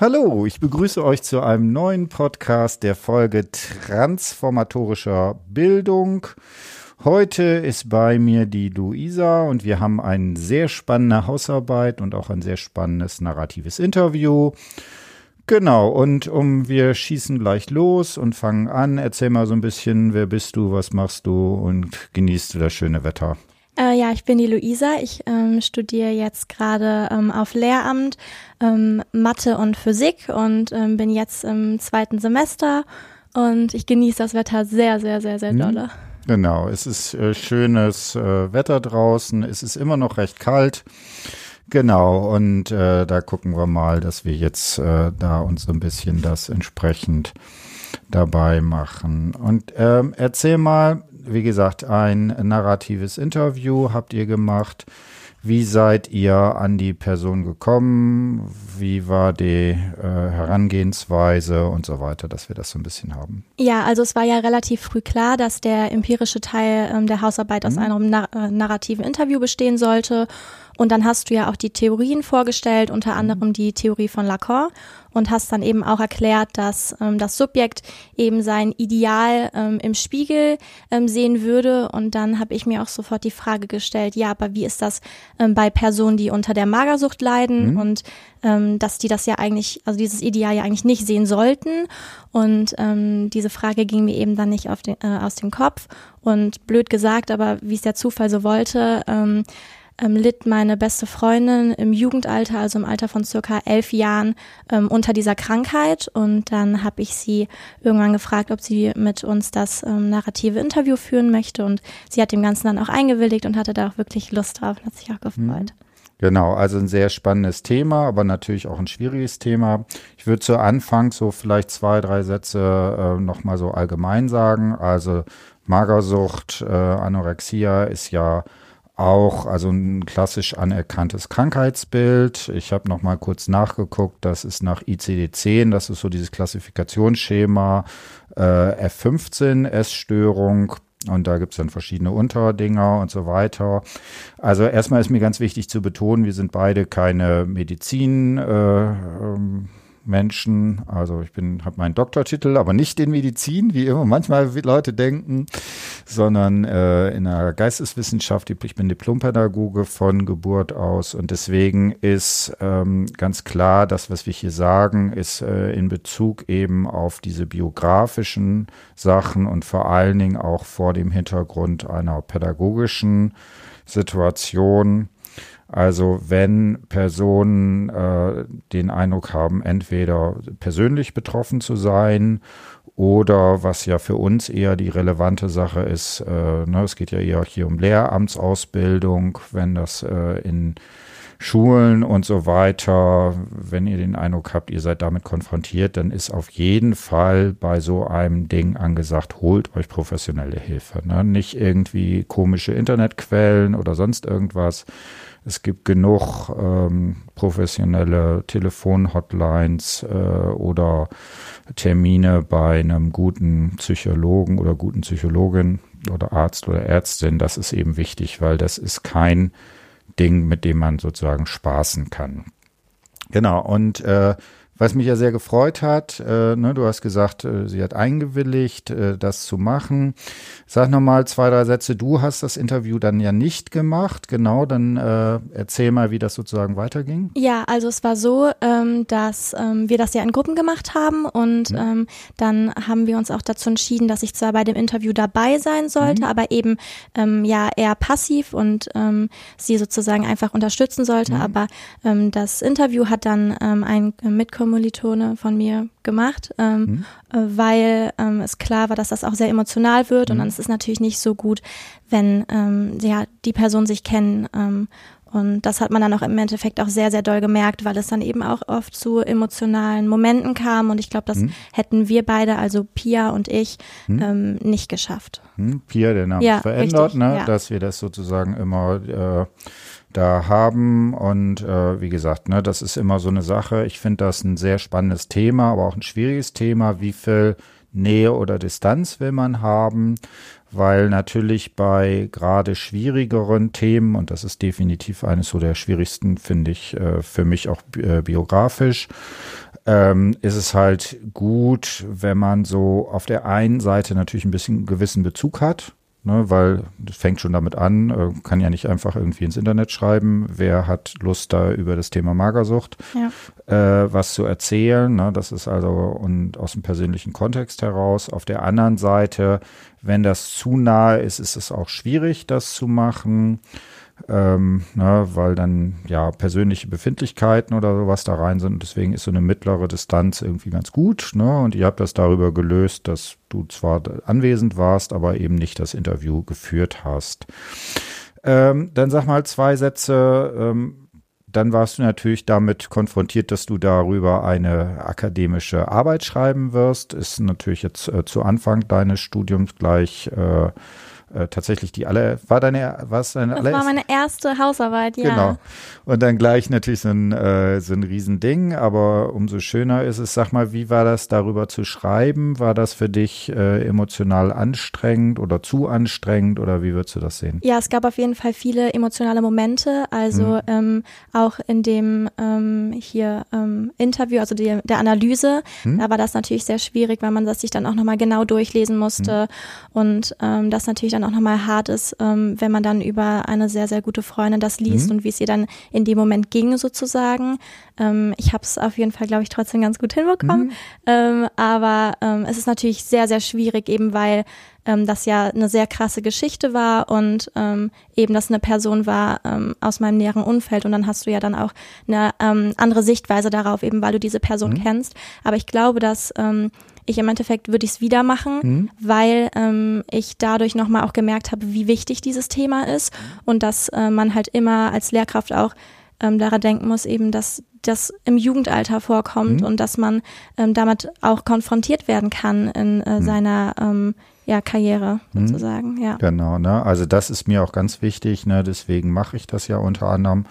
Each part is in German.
Hallo, ich begrüße euch zu einem neuen Podcast der Folge Transformatorischer Bildung. Heute ist bei mir die Luisa und wir haben eine sehr spannende Hausarbeit und auch ein sehr spannendes narratives Interview. Genau, und um wir schießen gleich los und fangen an. Erzähl mal so ein bisschen, wer bist du, was machst du und genießt du das schöne Wetter? Äh, ja, ich bin die Luisa. Ich ähm, studiere jetzt gerade ähm, auf Lehramt ähm, Mathe und Physik und ähm, bin jetzt im zweiten Semester und ich genieße das Wetter sehr, sehr, sehr, sehr mhm. dolle. Genau, es ist äh, schönes äh, Wetter draußen, es ist immer noch recht kalt. Genau, und äh, da gucken wir mal, dass wir jetzt äh, da uns so ein bisschen das entsprechend dabei machen. Und ähm, erzähl mal, wie gesagt, ein narratives Interview habt ihr gemacht. Wie seid ihr an die Person gekommen? Wie war die äh, Herangehensweise und so weiter, dass wir das so ein bisschen haben? Ja, also es war ja relativ früh klar, dass der empirische Teil ähm, der Hausarbeit aus mhm. einem nar äh, narrativen Interview bestehen sollte. Und dann hast du ja auch die Theorien vorgestellt, unter mhm. anderem die Theorie von Lacan und hast dann eben auch erklärt, dass ähm, das Subjekt eben sein Ideal ähm, im Spiegel ähm, sehen würde. Und dann habe ich mir auch sofort die Frage gestellt, ja, aber wie ist das ähm, bei Personen, die unter der Magersucht leiden mhm. und ähm, dass die das ja eigentlich, also dieses Ideal ja eigentlich nicht sehen sollten. Und ähm, diese Frage ging mir eben dann nicht auf den, äh, aus dem Kopf. Und blöd gesagt, aber wie es der Zufall so wollte, ähm, ähm, litt meine beste Freundin im Jugendalter, also im Alter von circa elf Jahren, ähm, unter dieser Krankheit. Und dann habe ich sie irgendwann gefragt, ob sie mit uns das ähm, narrative Interview führen möchte. Und sie hat dem Ganzen dann auch eingewilligt und hatte da auch wirklich Lust drauf und hat sich auch gefreut. Mhm. Genau, also ein sehr spannendes Thema, aber natürlich auch ein schwieriges Thema. Ich würde zu Anfang so vielleicht zwei, drei Sätze äh, nochmal so allgemein sagen. Also Magersucht, äh, Anorexia ist ja auch also ein klassisch anerkanntes Krankheitsbild. Ich habe noch mal kurz nachgeguckt, das ist nach ICD-10, das ist so dieses Klassifikationsschema äh, F15 Essstörung und da gibt's dann verschiedene Unterdinger und so weiter. Also erstmal ist mir ganz wichtig zu betonen, wir sind beide keine Medizin. Äh, ähm, Menschen. Also ich bin, habe meinen Doktortitel, aber nicht in Medizin, wie immer manchmal Leute denken, sondern äh, in der Geisteswissenschaft. Ich bin Diplompädagoge von Geburt aus und deswegen ist ähm, ganz klar, das, was wir hier sagen, ist äh, in Bezug eben auf diese biografischen Sachen und vor allen Dingen auch vor dem Hintergrund einer pädagogischen Situation also wenn Personen äh, den Eindruck haben, entweder persönlich betroffen zu sein oder was ja für uns eher die relevante Sache ist, äh, ne, es geht ja eher hier um Lehramtsausbildung, wenn das äh, in Schulen und so weiter, wenn ihr den Eindruck habt, ihr seid damit konfrontiert, dann ist auf jeden Fall bei so einem Ding angesagt, holt euch professionelle Hilfe. Ne? Nicht irgendwie komische Internetquellen oder sonst irgendwas, es gibt genug ähm, professionelle Telefonhotlines äh, oder Termine bei einem guten Psychologen oder guten Psychologin oder Arzt oder Ärztin. Das ist eben wichtig, weil das ist kein Ding, mit dem man sozusagen spaßen kann. Genau, und äh, was mich ja sehr gefreut hat, äh, ne, du hast gesagt, äh, sie hat eingewilligt, äh, das zu machen. Sag nochmal zwei, drei Sätze. Du hast das Interview dann ja nicht gemacht. Genau, dann äh, erzähl mal, wie das sozusagen weiterging. Ja, also es war so, ähm, dass ähm, wir das ja in Gruppen gemacht haben und mhm. ähm, dann haben wir uns auch dazu entschieden, dass ich zwar bei dem Interview dabei sein sollte, mhm. aber eben ähm, ja eher passiv und ähm, sie sozusagen einfach unterstützen sollte. Mhm. Aber ähm, das Interview hat dann ein Mitkommilitone Kommilitone von mir gemacht, ähm, mhm. Äh, weil ähm, es klar war, dass das auch sehr emotional wird mhm. und dann ist es natürlich nicht so gut, wenn ähm, ja, die Personen sich kennen. Ähm, und das hat man dann auch im Endeffekt auch sehr, sehr doll gemerkt, weil es dann eben auch oft zu emotionalen Momenten kam. Und ich glaube, das mhm. hätten wir beide, also Pia und ich, mhm. ähm, nicht geschafft. Mhm. Pia, der Name ja, verändert, richtig, ne? Ja. dass wir das sozusagen immer äh, da haben. Und äh, wie gesagt, ne, das ist immer so eine Sache. Ich finde das ein sehr spannendes Thema, aber auch ein schwieriges Thema. Wie viel Nähe oder Distanz will man haben? Weil natürlich bei gerade schwierigeren Themen, und das ist definitiv eines so der schwierigsten, finde ich, äh, für mich auch äh, biografisch, ähm, ist es halt gut, wenn man so auf der einen Seite natürlich ein bisschen gewissen Bezug hat, ne, weil das fängt schon damit an, äh, kann ja nicht einfach irgendwie ins Internet schreiben, wer hat Lust da über das Thema Magersucht ja. äh, was zu erzählen, ne, das ist also und aus dem persönlichen Kontext heraus. Auf der anderen Seite, wenn das zu nahe ist, ist es auch schwierig, das zu machen ähm, ne, weil dann ja persönliche Befindlichkeiten oder sowas da rein sind. Deswegen ist so eine mittlere Distanz irgendwie ganz gut. Ne? Und ihr habt das darüber gelöst, dass du zwar anwesend warst, aber eben nicht das Interview geführt hast. Ähm, dann sag mal zwei Sätze. Ähm, dann warst du natürlich damit konfrontiert, dass du darüber eine akademische Arbeit schreiben wirst. Ist natürlich jetzt äh, zu Anfang deines Studiums gleich äh, äh, tatsächlich die alle, war deine, was deine Das war meine erste Hausarbeit, ja. Genau. Und dann gleich natürlich so ein, äh, so ein Riesending, aber umso schöner ist es, sag mal, wie war das darüber zu schreiben? War das für dich äh, emotional anstrengend oder zu anstrengend oder wie würdest du das sehen? Ja, es gab auf jeden Fall viele emotionale Momente, also mhm. ähm, auch in dem ähm, hier ähm, Interview, also die, der Analyse, mhm. da war das natürlich sehr schwierig, weil man das sich dann auch nochmal genau durchlesen musste mhm. und ähm, das natürlich dann auch nochmal hart ist, ähm, wenn man dann über eine sehr, sehr gute Freundin das liest mhm. und wie es ihr dann in dem Moment ging sozusagen. Ähm, ich habe es auf jeden Fall, glaube ich, trotzdem ganz gut hinbekommen. Mhm. Ähm, aber ähm, es ist natürlich sehr, sehr schwierig, eben weil ähm, das ja eine sehr krasse Geschichte war und ähm, eben das eine Person war ähm, aus meinem näheren Umfeld und dann hast du ja dann auch eine ähm, andere Sichtweise darauf, eben weil du diese Person mhm. kennst. Aber ich glaube, dass ähm, ich im Endeffekt würde ich es wieder machen, mhm. weil ähm, ich dadurch nochmal auch gemerkt habe, wie wichtig dieses Thema ist und dass äh, man halt immer als Lehrkraft auch ähm, daran denken muss, eben, dass das im Jugendalter vorkommt mhm. und dass man ähm, damit auch konfrontiert werden kann in äh, mhm. seiner ähm, ja, Karriere mhm. sozusagen. Ja. Genau, ne? Also das ist mir auch ganz wichtig, ne? Deswegen mache ich das ja unter anderem.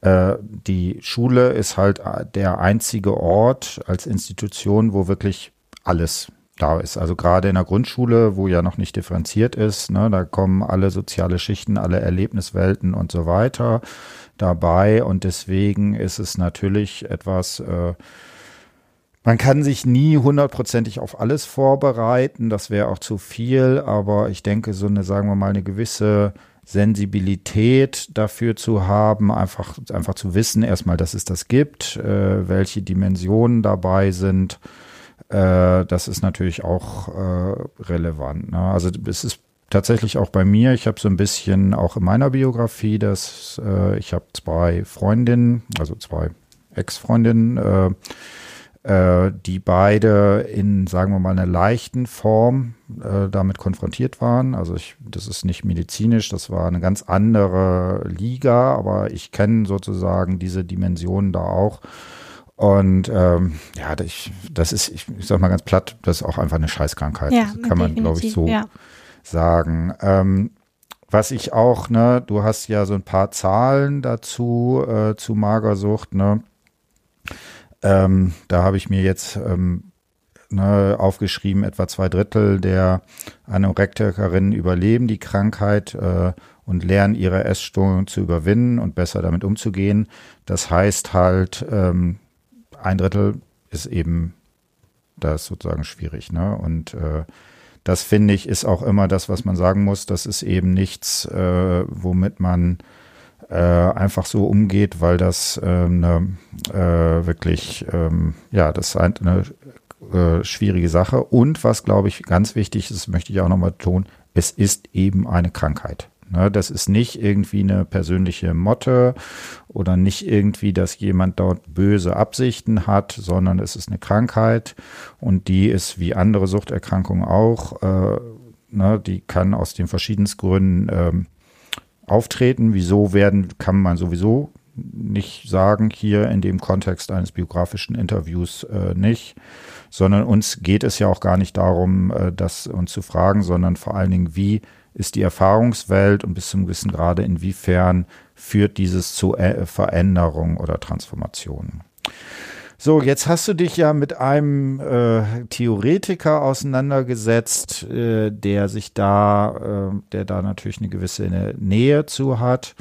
Äh, die Schule ist halt äh, der einzige Ort als Institution, wo wirklich alles da ist. Also gerade in der Grundschule, wo ja noch nicht differenziert ist, ne, da kommen alle soziale Schichten, alle Erlebniswelten und so weiter dabei. Und deswegen ist es natürlich etwas, äh, man kann sich nie hundertprozentig auf alles vorbereiten, das wäre auch zu viel, aber ich denke, so eine, sagen wir mal, eine gewisse Sensibilität dafür zu haben, einfach, einfach zu wissen, erstmal, dass es das gibt, äh, welche Dimensionen dabei sind äh, das ist natürlich auch äh, relevant. Ne? Also es ist tatsächlich auch bei mir, ich habe so ein bisschen auch in meiner Biografie, dass äh, ich habe zwei Freundinnen, also zwei Ex-Freundinnen, äh, äh, die beide in, sagen wir mal, einer leichten Form äh, damit konfrontiert waren. Also ich, das ist nicht medizinisch, das war eine ganz andere Liga, aber ich kenne sozusagen diese Dimensionen da auch. Und ähm, ja, ich, das ist, ich, ich sag mal ganz platt, das ist auch einfach eine Scheißkrankheit. Ja, das kann man, glaube ich, so ja. sagen. Ähm, was ich auch, ne, du hast ja so ein paar Zahlen dazu, äh, zu Magersucht, ne? Ähm, da habe ich mir jetzt ähm, ne, aufgeschrieben, etwa zwei Drittel der Anorektikerinnen überleben die Krankheit äh, und lernen ihre Essstörung zu überwinden und besser damit umzugehen. Das heißt halt, ähm, ein Drittel ist eben das sozusagen schwierig. Ne? Und äh, das finde ich ist auch immer das, was man sagen muss. Das ist eben nichts, äh, womit man äh, einfach so umgeht, weil das ähm, äh, wirklich, ähm, ja, das ist eine äh, schwierige Sache. Und was, glaube ich, ganz wichtig ist, möchte ich auch nochmal tun, es ist eben eine Krankheit. Ne, das ist nicht irgendwie eine persönliche Motte oder nicht irgendwie, dass jemand dort böse Absichten hat, sondern es ist eine Krankheit und die ist wie andere Suchterkrankungen auch, äh, ne, die kann aus den verschiedensten Gründen ähm, auftreten. Wieso werden, kann man sowieso nicht sagen, hier in dem Kontext eines biografischen Interviews äh, nicht, sondern uns geht es ja auch gar nicht darum, äh, das uns zu fragen, sondern vor allen Dingen, wie ist die Erfahrungswelt und bis zum gewissen Grade inwiefern führt dieses zu äh, Veränderung oder Transformation. So, jetzt hast du dich ja mit einem äh, Theoretiker auseinandergesetzt, äh, der sich da, äh, der da natürlich eine gewisse Nähe zu hat.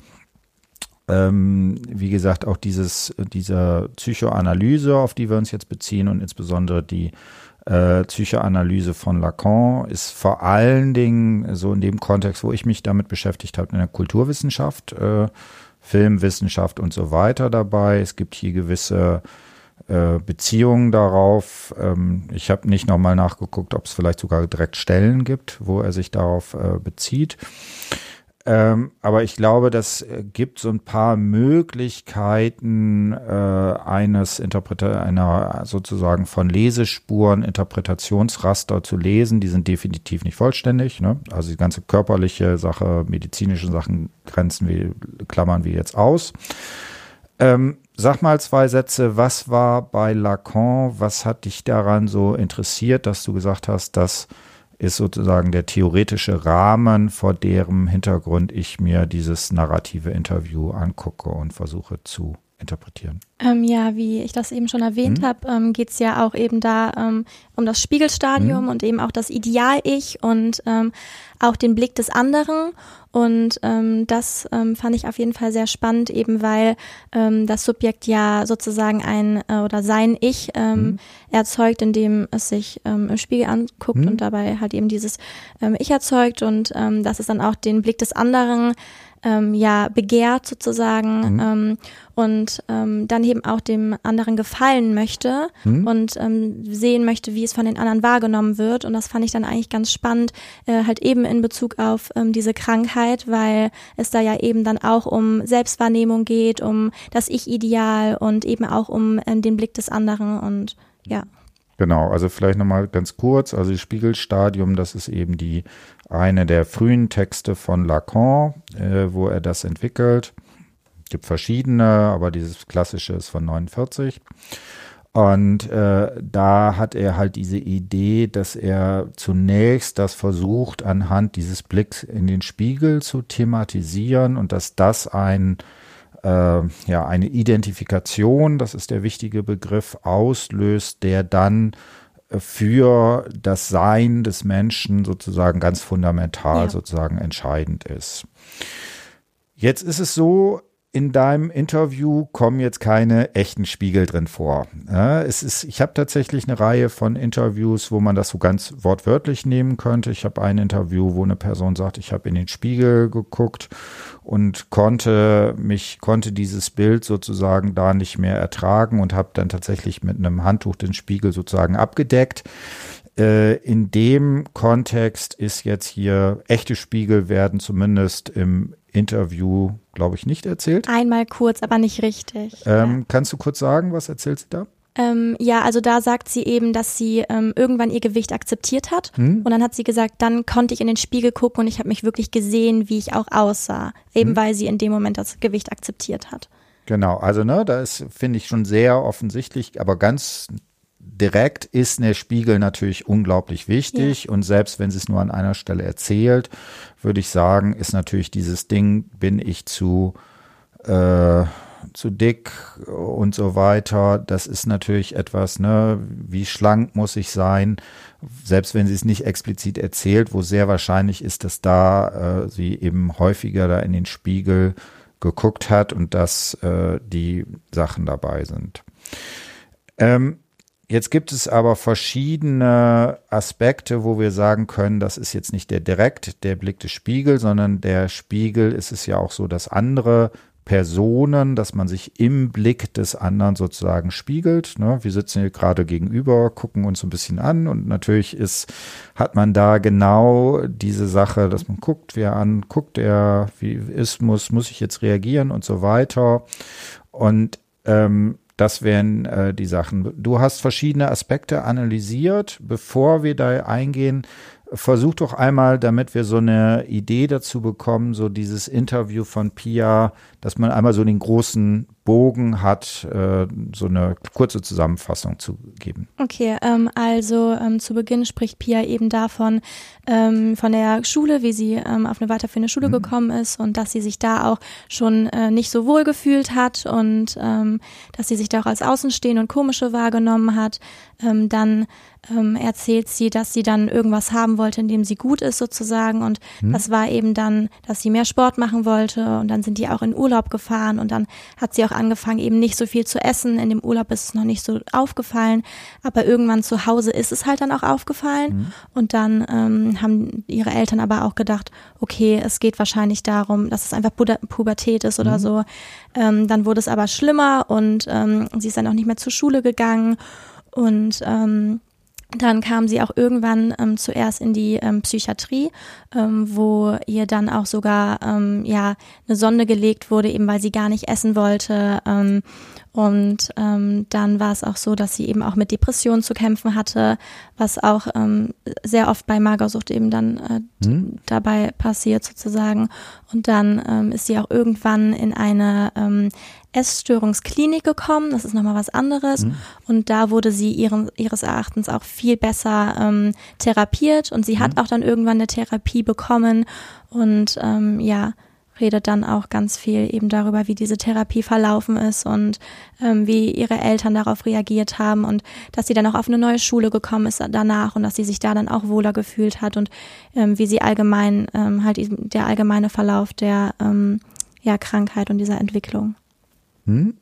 ähm, wie gesagt, auch dieses, diese Psychoanalyse, auf die wir uns jetzt beziehen und insbesondere die äh, Psychoanalyse von Lacan ist vor allen Dingen so in dem Kontext, wo ich mich damit beschäftigt habe, in der Kulturwissenschaft, äh, Filmwissenschaft und so weiter dabei. Es gibt hier gewisse äh, Beziehungen darauf. Ähm, ich habe nicht nochmal nachgeguckt, ob es vielleicht sogar direkt Stellen gibt, wo er sich darauf äh, bezieht. Ähm, aber ich glaube, das äh, gibt so ein paar Möglichkeiten äh, eines Interpreta einer sozusagen von Lesespuren Interpretationsraster zu lesen. Die sind definitiv nicht vollständig. Ne? Also die ganze körperliche Sache, medizinische Sachen grenzen wir, klammern wir jetzt aus. Ähm, sag mal zwei Sätze. Was war bei Lacan? Was hat dich daran so interessiert, dass du gesagt hast, dass ist sozusagen der theoretische Rahmen, vor deren Hintergrund ich mir dieses narrative Interview angucke und versuche zu interpretieren. Ähm, ja, wie ich das eben schon erwähnt hm? habe, ähm, geht es ja auch eben da ähm, um das Spiegelstadium hm? und eben auch das Ideal-Ich und ähm, auch den Blick des anderen. Und ähm, das ähm, fand ich auf jeden Fall sehr spannend, eben weil das Subjekt ja sozusagen ein äh, oder sein Ich ähm, hm? erzeugt, indem es sich im Spiegel anguckt hm? und dabei halt eben dieses Ich erzeugt und dass es dann auch den Blick des anderen ähm, ja begehrt sozusagen mhm. ähm, und ähm, dann eben auch dem anderen gefallen möchte mhm. und ähm, sehen möchte, wie es von den anderen wahrgenommen wird. Und das fand ich dann eigentlich ganz spannend, äh, halt eben in Bezug auf ähm, diese Krankheit, weil es da ja eben dann auch um Selbstwahrnehmung geht, um das Ich-Ideal und eben auch um ähm, den Blick des anderen und ja. Genau, also vielleicht nochmal ganz kurz, also Spiegelstadium, das ist eben die eine der frühen Texte von Lacan, äh, wo er das entwickelt. Es gibt verschiedene, aber dieses klassische ist von 49. Und äh, da hat er halt diese Idee, dass er zunächst das versucht, anhand dieses Blicks in den Spiegel zu thematisieren und dass das ein äh, ja eine Identifikation, das ist der wichtige Begriff, auslöst, der dann für das Sein des Menschen sozusagen ganz fundamental ja. sozusagen entscheidend ist. Jetzt ist es so, in deinem Interview kommen jetzt keine echten Spiegel drin vor. Es ist, ich habe tatsächlich eine Reihe von Interviews, wo man das so ganz wortwörtlich nehmen könnte. Ich habe ein Interview, wo eine Person sagt, ich habe in den Spiegel geguckt und konnte mich, konnte dieses Bild sozusagen da nicht mehr ertragen und habe dann tatsächlich mit einem Handtuch den Spiegel sozusagen abgedeckt. Äh, in dem Kontext ist jetzt hier echte Spiegel werden zumindest im Interview, glaube ich, nicht erzählt. Einmal kurz, aber nicht richtig. Ähm, ja. Kannst du kurz sagen, was erzählt sie da? Ähm, ja, also da sagt sie eben, dass sie ähm, irgendwann ihr Gewicht akzeptiert hat. Hm. Und dann hat sie gesagt, dann konnte ich in den Spiegel gucken und ich habe mich wirklich gesehen, wie ich auch aussah. Eben hm. weil sie in dem Moment das Gewicht akzeptiert hat. Genau, also ne, da ist, finde ich, schon sehr offensichtlich, aber ganz direkt ist der Spiegel natürlich unglaublich wichtig. Ja. Und selbst wenn sie es nur an einer Stelle erzählt, würde ich sagen, ist natürlich dieses Ding, bin ich zu, äh, zu dick und so weiter. Das ist natürlich etwas, ne, wie schlank muss ich sein, selbst wenn sie es nicht explizit erzählt, wo sehr wahrscheinlich ist, dass da äh, sie eben häufiger da in den Spiegel geguckt hat und dass äh, die Sachen dabei sind. Ähm, Jetzt gibt es aber verschiedene Aspekte, wo wir sagen können, das ist jetzt nicht der direkt der Blick des Spiegel, sondern der Spiegel ist es ja auch so, dass andere Personen, dass man sich im Blick des anderen sozusagen spiegelt. Ne? Wir sitzen hier gerade gegenüber, gucken uns ein bisschen an und natürlich ist, hat man da genau diese Sache, dass man guckt, wer an, guckt er, wie ist, muss, muss ich jetzt reagieren und so weiter. Und ähm, das wären äh, die Sachen. Du hast verschiedene Aspekte analysiert. Bevor wir da eingehen, versuch doch einmal, damit wir so eine Idee dazu bekommen, so dieses Interview von Pia, dass man einmal so den großen Bogen hat, äh, so eine kurze Zusammenfassung zu geben. Okay, ähm, also ähm, zu Beginn spricht Pia eben davon, ähm, von der Schule, wie sie ähm, auf eine weiterführende Schule mhm. gekommen ist und dass sie sich da auch schon äh, nicht so wohl gefühlt hat und ähm, dass sie sich da auch als Außenstehende und komische wahrgenommen hat. Ähm, dann erzählt sie, dass sie dann irgendwas haben wollte, in dem sie gut ist sozusagen. Und hm. das war eben dann, dass sie mehr Sport machen wollte. Und dann sind die auch in Urlaub gefahren. Und dann hat sie auch angefangen, eben nicht so viel zu essen. In dem Urlaub ist es noch nicht so aufgefallen. Aber irgendwann zu Hause ist es halt dann auch aufgefallen. Hm. Und dann ähm, haben ihre Eltern aber auch gedacht, okay, es geht wahrscheinlich darum, dass es einfach Pubertät ist oder hm. so. Ähm, dann wurde es aber schlimmer und ähm, sie ist dann auch nicht mehr zur Schule gegangen. Und ähm, dann kam sie auch irgendwann ähm, zuerst in die ähm, Psychiatrie, ähm, wo ihr dann auch sogar ähm, ja eine Sonde gelegt wurde, eben weil sie gar nicht essen wollte. Ähm, und ähm, dann war es auch so, dass sie eben auch mit Depressionen zu kämpfen hatte, was auch ähm, sehr oft bei Magersucht eben dann äh, hm. dabei passiert sozusagen. Und dann ähm, ist sie auch irgendwann in eine ähm, Essstörungsklinik gekommen. Das ist nochmal was anderes. Mhm. Und da wurde sie ihren, ihres Erachtens auch viel besser ähm, therapiert. Und sie hat mhm. auch dann irgendwann eine Therapie bekommen. Und ähm, ja, redet dann auch ganz viel eben darüber, wie diese Therapie verlaufen ist und ähm, wie ihre Eltern darauf reagiert haben und dass sie dann auch auf eine neue Schule gekommen ist danach und dass sie sich da dann auch wohler gefühlt hat und ähm, wie sie allgemein ähm, halt der allgemeine Verlauf der ähm, ja, Krankheit und dieser Entwicklung. Hm?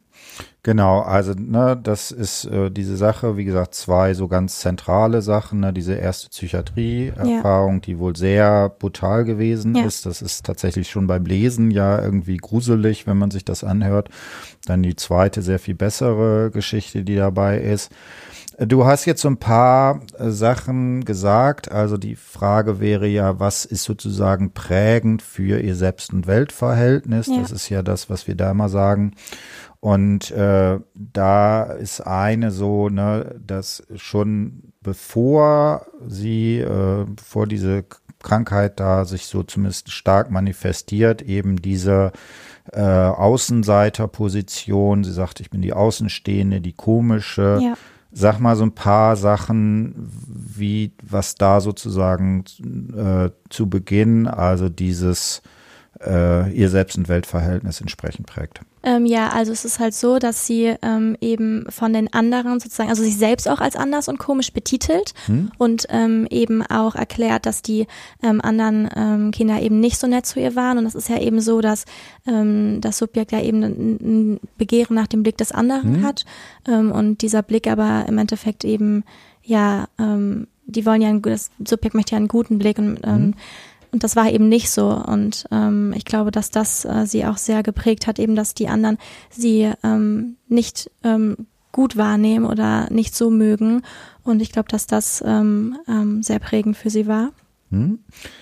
Genau, also ne, das ist äh, diese Sache, wie gesagt, zwei so ganz zentrale Sachen. Ne, diese erste Psychiatrie-Erfahrung, ja. die wohl sehr brutal gewesen ja. ist. Das ist tatsächlich schon beim Lesen ja irgendwie gruselig, wenn man sich das anhört. Dann die zweite, sehr viel bessere Geschichte, die dabei ist. Du hast jetzt so ein paar äh, Sachen gesagt. Also die Frage wäre ja, was ist sozusagen prägend für ihr Selbst- und Weltverhältnis? Ja. Das ist ja das, was wir da immer sagen. Und äh, da ist eine so, ne, dass schon bevor sie, äh, bevor diese Krankheit da sich so zumindest stark manifestiert, eben diese äh, Außenseiterposition, sie sagt, ich bin die Außenstehende, die komische. Ja. Sag mal so ein paar Sachen, wie, was da sozusagen äh, zu Beginn, also dieses äh, ihr Selbst- und Weltverhältnis entsprechend prägt. Ähm, ja, also es ist halt so, dass sie ähm, eben von den anderen sozusagen, also sich selbst auch als anders und komisch betitelt hm. und ähm, eben auch erklärt, dass die ähm, anderen ähm, Kinder eben nicht so nett zu ihr waren. Und das ist ja eben so, dass ähm, das Subjekt ja eben ein, ein Begehren nach dem Blick des anderen hm. hat und dieser Blick aber im Endeffekt eben ja, die wollen ja, ein, das Subjekt möchte ja einen guten Blick und hm und das war eben nicht so. Und ähm, ich glaube, dass das äh, sie auch sehr geprägt hat, eben, dass die anderen sie ähm, nicht ähm, gut wahrnehmen oder nicht so mögen. Und ich glaube, dass das ähm, ähm, sehr prägend für sie war. Hm?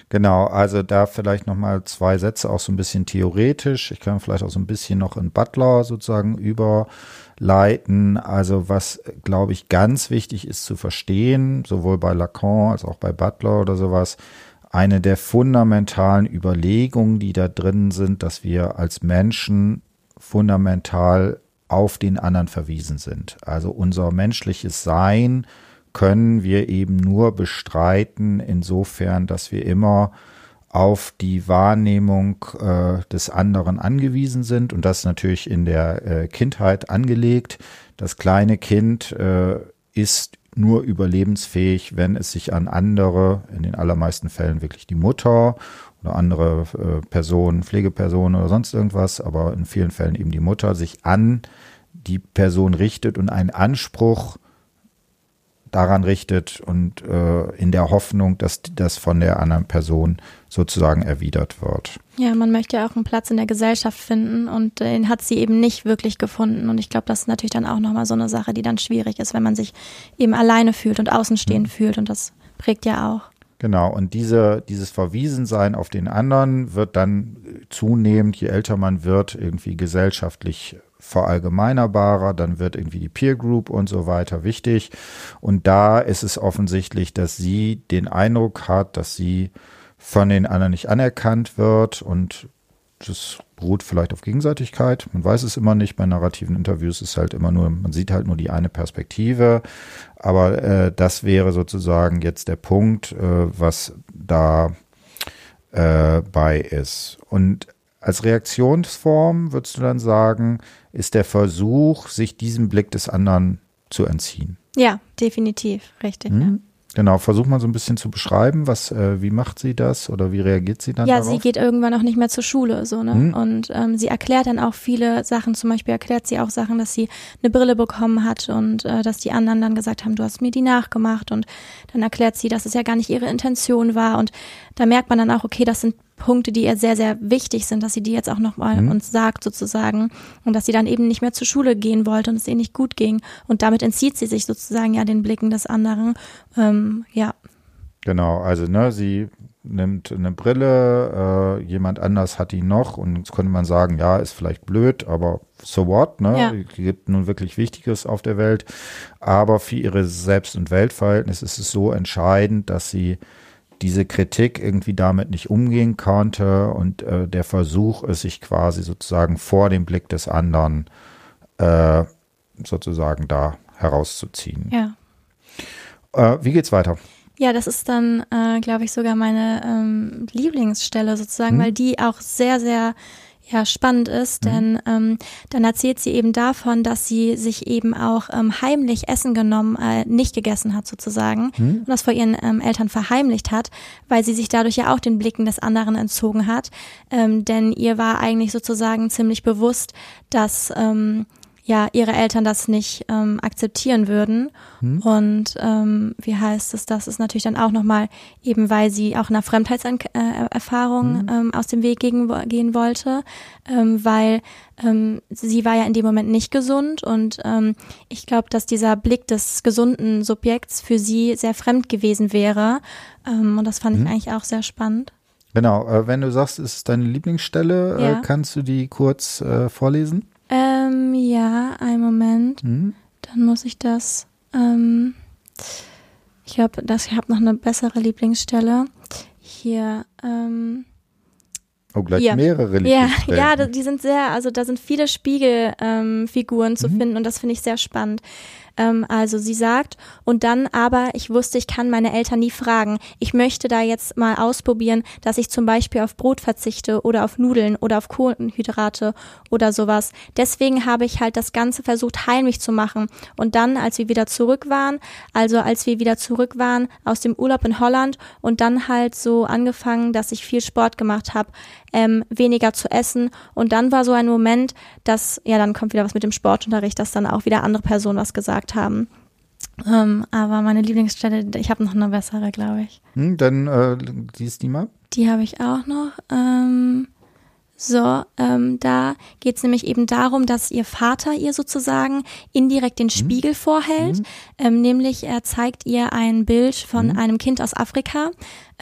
Genau, also da vielleicht nochmal zwei Sätze, auch so ein bisschen theoretisch. Ich kann vielleicht auch so ein bisschen noch in Butler sozusagen überleiten. Also was, glaube ich, ganz wichtig ist zu verstehen, sowohl bei Lacan als auch bei Butler oder sowas, eine der fundamentalen Überlegungen, die da drin sind, dass wir als Menschen fundamental auf den anderen verwiesen sind. Also unser menschliches Sein können wir eben nur bestreiten, insofern, dass wir immer auf die Wahrnehmung äh, des anderen angewiesen sind und das natürlich in der äh, Kindheit angelegt. Das kleine Kind äh, ist nur überlebensfähig, wenn es sich an andere, in den allermeisten Fällen wirklich die Mutter oder andere äh, Personen, Pflegepersonen oder sonst irgendwas, aber in vielen Fällen eben die Mutter, sich an die Person richtet und einen Anspruch daran richtet und äh, in der Hoffnung, dass das von der anderen Person sozusagen erwidert wird. Ja, man möchte ja auch einen Platz in der Gesellschaft finden und den hat sie eben nicht wirklich gefunden. Und ich glaube, das ist natürlich dann auch nochmal so eine Sache, die dann schwierig ist, wenn man sich eben alleine fühlt und außenstehend mhm. fühlt. Und das prägt ja auch. Genau, und diese, dieses Verwiesensein auf den anderen wird dann zunehmend, je älter man wird, irgendwie gesellschaftlich verallgemeinerbarer, dann wird irgendwie die Peer Group und so weiter wichtig. Und da ist es offensichtlich, dass sie den Eindruck hat, dass sie von den anderen nicht anerkannt wird und das beruht vielleicht auf Gegenseitigkeit. Man weiß es immer nicht. Bei narrativen Interviews ist halt immer nur, man sieht halt nur die eine Perspektive. Aber äh, das wäre sozusagen jetzt der Punkt, äh, was da äh, bei ist. Und als Reaktionsform würdest du dann sagen, ist der Versuch, sich diesem Blick des anderen zu entziehen. Ja, definitiv, richtig. Hm? Ja. Genau, versuch mal so ein bisschen zu beschreiben, was, äh, wie macht sie das oder wie reagiert sie dann ja, darauf? sie geht irgendwann auch nicht mehr zur Schule, so, ne? Hm. Und ähm, sie erklärt dann auch viele Sachen, zum Beispiel erklärt sie auch Sachen, dass sie eine Brille bekommen hat und äh, dass die anderen dann gesagt haben, du hast mir die nachgemacht und dann erklärt sie, dass es ja gar nicht ihre Intention war und da merkt man dann auch, okay, das sind Punkte, die ihr sehr, sehr wichtig sind, dass sie die jetzt auch nochmal mhm. uns sagt sozusagen und dass sie dann eben nicht mehr zur Schule gehen wollte und es ihr nicht gut ging und damit entzieht sie sich sozusagen ja den Blicken des anderen. Ähm, ja. Genau, also ne, sie nimmt eine Brille, äh, jemand anders hat die noch und jetzt könnte man sagen, ja, ist vielleicht blöd, aber so what, ne? Ja. gibt nun wirklich Wichtiges auf der Welt. Aber für ihre Selbst- und Weltverhältnisse ist es so entscheidend, dass sie diese Kritik irgendwie damit nicht umgehen konnte und äh, der Versuch ist, sich quasi sozusagen vor dem Blick des anderen äh, sozusagen da herauszuziehen. Ja. Äh, wie geht's weiter? Ja, das ist dann, äh, glaube ich, sogar meine ähm, Lieblingsstelle sozusagen, hm. weil die auch sehr, sehr ja spannend ist, mhm. denn ähm, dann erzählt sie eben davon, dass sie sich eben auch ähm, heimlich Essen genommen, äh, nicht gegessen hat sozusagen mhm. und das vor ihren ähm, Eltern verheimlicht hat, weil sie sich dadurch ja auch den Blicken des anderen entzogen hat, ähm, denn ihr war eigentlich sozusagen ziemlich bewusst, dass ähm, ja ihre Eltern das nicht ähm, akzeptieren würden. Hm. Und ähm, wie heißt es, das ist natürlich dann auch nochmal, eben weil sie auch einer Fremdheitserfahrung hm. ähm, aus dem Weg gegen, gehen wollte, ähm, weil ähm, sie war ja in dem Moment nicht gesund und ähm, ich glaube, dass dieser Blick des gesunden Subjekts für sie sehr fremd gewesen wäre. Ähm, und das fand hm. ich eigentlich auch sehr spannend. Genau, äh, wenn du sagst, es ist deine Lieblingsstelle, äh, ja. äh, kannst du die kurz äh, vorlesen? Ähm, ja, einen Moment. Mhm. Dann muss ich das. Ähm, ich glaube, ich habe noch eine bessere Lieblingsstelle. Hier. Ähm, oh, gleich hier. mehrere Lieblingsstellen. Ja, ja, die sind sehr, also da sind viele Spiegelfiguren ähm, zu mhm. finden und das finde ich sehr spannend. Ähm, also sie sagt, und dann aber, ich wusste, ich kann meine Eltern nie fragen. Ich möchte da jetzt mal ausprobieren, dass ich zum Beispiel auf Brot verzichte oder auf Nudeln oder auf Kohlenhydrate oder sowas. Deswegen habe ich halt das Ganze versucht, heimlich zu machen. Und dann, als wir wieder zurück waren, also als wir wieder zurück waren aus dem Urlaub in Holland und dann halt so angefangen, dass ich viel Sport gemacht habe, ähm, weniger zu essen. Und dann war so ein Moment, dass, ja, dann kommt wieder was mit dem Sportunterricht, dass dann auch wieder andere Personen was gesagt haben. Ähm, aber meine Lieblingsstelle, ich habe noch eine bessere, glaube ich. Hm, dann äh, liest die mal. Die habe ich auch noch. Ähm, so, ähm, da geht es nämlich eben darum, dass ihr Vater ihr sozusagen indirekt den mhm. Spiegel vorhält. Mhm. Ähm, nämlich er zeigt ihr ein Bild von mhm. einem Kind aus Afrika.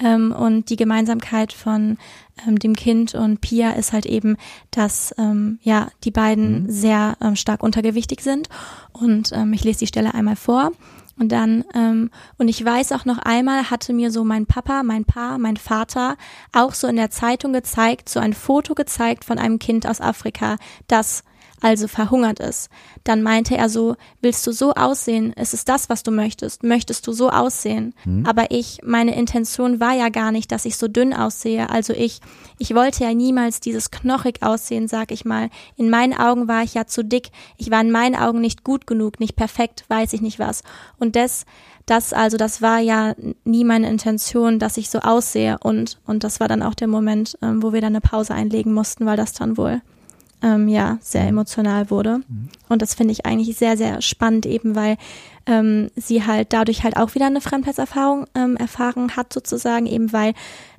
Ähm, und die Gemeinsamkeit von ähm, dem Kind und Pia ist halt eben, dass ähm, ja die beiden mhm. sehr ähm, stark untergewichtig sind. Und ähm, ich lese die Stelle einmal vor. Und dann, ähm, und ich weiß auch noch einmal, hatte mir so mein Papa, mein Pa, mein Vater auch so in der Zeitung gezeigt, so ein Foto gezeigt von einem Kind aus Afrika, das also verhungert ist. Dann meinte er so, willst du so aussehen? Ist es das, was du möchtest? Möchtest du so aussehen? Mhm. Aber ich, meine Intention war ja gar nicht, dass ich so dünn aussehe. Also ich, ich wollte ja niemals dieses knochig aussehen, sag ich mal. In meinen Augen war ich ja zu dick. Ich war in meinen Augen nicht gut genug, nicht perfekt, weiß ich nicht was. Und das, das also, das war ja nie meine Intention, dass ich so aussehe. Und, und das war dann auch der Moment, ähm, wo wir dann eine Pause einlegen mussten, weil das dann wohl ähm, ja sehr mhm. emotional wurde. Mhm. Und das finde ich eigentlich sehr, sehr spannend, eben weil ähm, sie halt dadurch halt auch wieder eine Fremdheitserfahrung ähm, erfahren hat, sozusagen, eben weil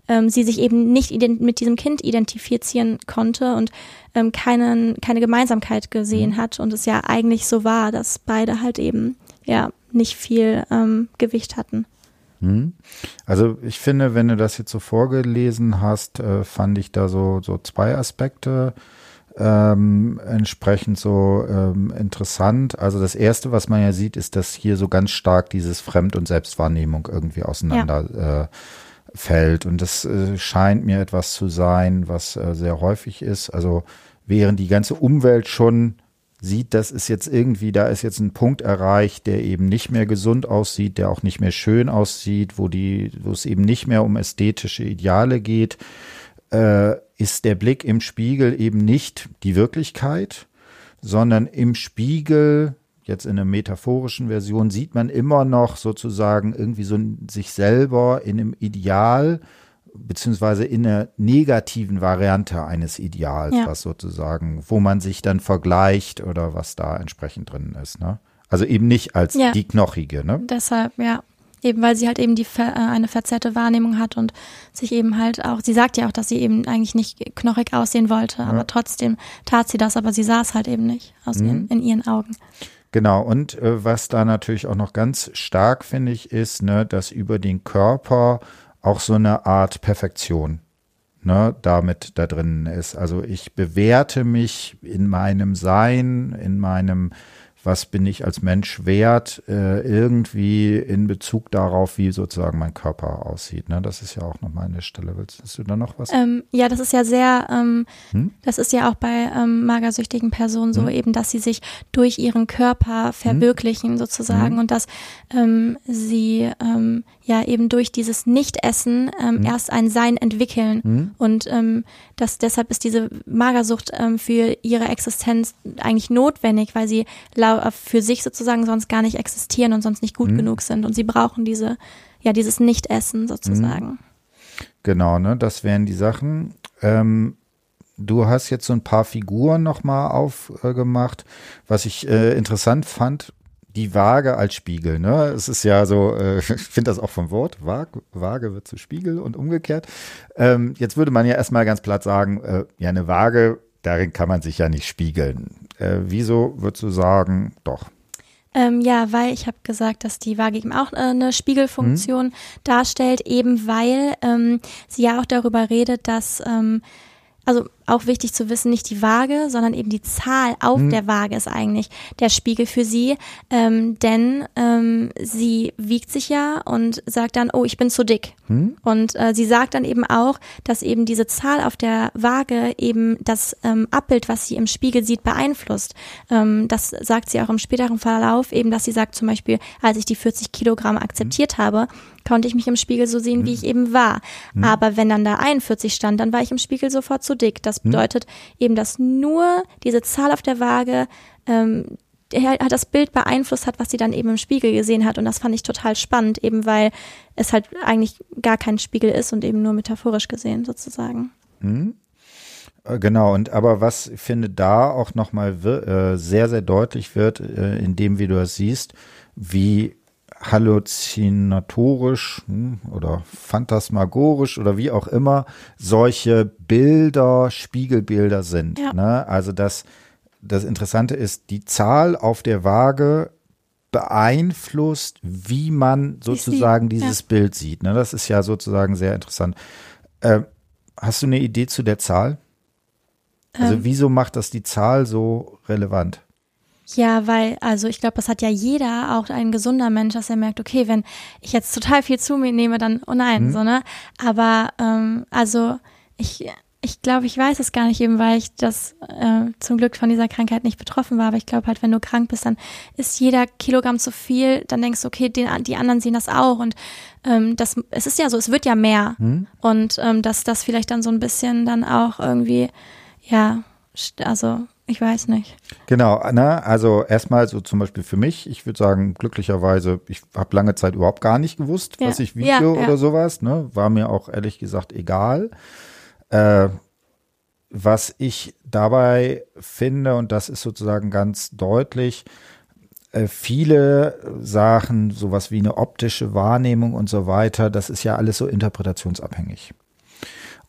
ähm, sie sich eben nicht mit diesem Kind identifizieren konnte und ähm, keinen, keine Gemeinsamkeit gesehen mhm. hat und es ja eigentlich so war, dass beide halt eben ja nicht viel ähm, Gewicht hatten. Also ich finde, wenn du das jetzt so vorgelesen hast, äh, fand ich da so, so zwei Aspekte ähm, entsprechend so ähm, interessant. Also das Erste, was man ja sieht, ist, dass hier so ganz stark dieses Fremd- und Selbstwahrnehmung irgendwie auseinander fällt. Und das äh, scheint mir etwas zu sein, was äh, sehr häufig ist. Also während die ganze Umwelt schon sieht, das ist jetzt irgendwie, da ist jetzt ein Punkt erreicht, der eben nicht mehr gesund aussieht, der auch nicht mehr schön aussieht, wo die, wo es eben nicht mehr um ästhetische Ideale geht, äh, ist der Blick im Spiegel eben nicht die Wirklichkeit, sondern im Spiegel jetzt in einer metaphorischen Version sieht man immer noch sozusagen irgendwie so sich selber in einem Ideal beziehungsweise in einer negativen Variante eines Ideals, ja. was sozusagen, wo man sich dann vergleicht oder was da entsprechend drin ist. Ne? Also eben nicht als ja. die Knochige. Ne? Deshalb, ja. Eben weil sie halt eben die äh, eine verzerrte Wahrnehmung hat und sich eben halt auch, sie sagt ja auch, dass sie eben eigentlich nicht knochig aussehen wollte, ja. aber trotzdem tat sie das, aber sie sah es halt eben nicht aus mhm. ihren, in ihren Augen. Genau, und äh, was da natürlich auch noch ganz stark, finde ich, ist, ne, dass über den Körper auch so eine Art Perfektion ne, damit da drin ist. Also ich bewerte mich in meinem Sein, in meinem was bin ich als Mensch wert, äh, irgendwie in Bezug darauf, wie sozusagen mein Körper aussieht. Ne? Das ist ja auch nochmal eine Stelle. Willst du da noch was? Ähm, ja, das ist ja sehr, ähm, hm? das ist ja auch bei ähm, magersüchtigen Personen so hm? eben, dass sie sich durch ihren Körper hm? verwirklichen hm? sozusagen und dass ähm, sie ähm, ja eben durch dieses Nichtessen ähm, mhm. erst ein Sein entwickeln. Mhm. Und ähm, das, deshalb ist diese Magersucht ähm, für ihre Existenz eigentlich notwendig, weil sie für sich sozusagen sonst gar nicht existieren und sonst nicht gut mhm. genug sind. Und sie brauchen diese, ja, dieses Nichtessen sozusagen. Mhm. Genau, ne? Das wären die Sachen. Ähm, du hast jetzt so ein paar Figuren nochmal aufgemacht. Äh, Was ich äh, interessant fand, die Waage als Spiegel. Ne? Es ist ja so, äh, ich finde das auch vom Wort, Waage, Waage wird zu Spiegel und umgekehrt. Ähm, jetzt würde man ja erstmal ganz platt sagen, äh, ja, eine Waage, darin kann man sich ja nicht spiegeln. Äh, wieso würdest du sagen, doch? Ähm, ja, weil ich habe gesagt, dass die Waage eben auch äh, eine Spiegelfunktion mhm. darstellt, eben weil ähm, sie ja auch darüber redet, dass ähm, also auch wichtig zu wissen, nicht die Waage, sondern eben die Zahl auf mhm. der Waage ist eigentlich der Spiegel für sie, ähm, denn ähm, sie wiegt sich ja und sagt dann, oh, ich bin zu dick. Mhm. Und äh, sie sagt dann eben auch, dass eben diese Zahl auf der Waage eben das ähm, Abbild, was sie im Spiegel sieht, beeinflusst. Ähm, das sagt sie auch im späteren Verlauf, eben, dass sie sagt zum Beispiel, als ich die 40 Kilogramm akzeptiert mhm. habe, konnte ich mich im Spiegel so sehen, wie mhm. ich eben war. Mhm. Aber wenn dann da 41 stand, dann war ich im Spiegel sofort zu dick. Das hm? bedeutet eben, dass nur diese Zahl auf der Waage ähm, hat das Bild beeinflusst hat, was sie dann eben im Spiegel gesehen hat. Und das fand ich total spannend, eben weil es halt eigentlich gar kein Spiegel ist und eben nur metaphorisch gesehen sozusagen. Hm. Genau, und aber was ich finde da auch nochmal äh, sehr, sehr deutlich wird, äh, in dem, wie du das siehst, wie halluzinatorisch hm, oder phantasmagorisch oder wie auch immer solche Bilder, Spiegelbilder sind. Ja. Ne? Also das, das Interessante ist, die Zahl auf der Waage beeinflusst, wie man sozusagen dieses ja. Bild sieht. Ne? Das ist ja sozusagen sehr interessant. Äh, hast du eine Idee zu der Zahl? Also ähm. wieso macht das die Zahl so relevant? Ja, weil, also ich glaube, das hat ja jeder, auch ein gesunder Mensch, dass er merkt, okay, wenn ich jetzt total viel zu mir nehme, dann, oh nein, mhm. so, ne? Aber, ähm, also ich, ich glaube, ich weiß es gar nicht eben, weil ich das äh, zum Glück von dieser Krankheit nicht betroffen war. Aber ich glaube halt, wenn du krank bist, dann ist jeder Kilogramm zu viel. Dann denkst du, okay, den, die anderen sehen das auch. Und ähm, das, es ist ja so, es wird ja mehr. Mhm. Und ähm, dass das vielleicht dann so ein bisschen dann auch irgendwie, ja, also ich weiß nicht. Genau, ne? also erstmal so zum Beispiel für mich, ich würde sagen, glücklicherweise, ich habe lange Zeit überhaupt gar nicht gewusst, ja. was ich wiege ja, ja. oder sowas. Ne? War mir auch ehrlich gesagt egal. Äh, was ich dabei finde, und das ist sozusagen ganz deutlich, äh, viele Sachen, sowas wie eine optische Wahrnehmung und so weiter, das ist ja alles so interpretationsabhängig.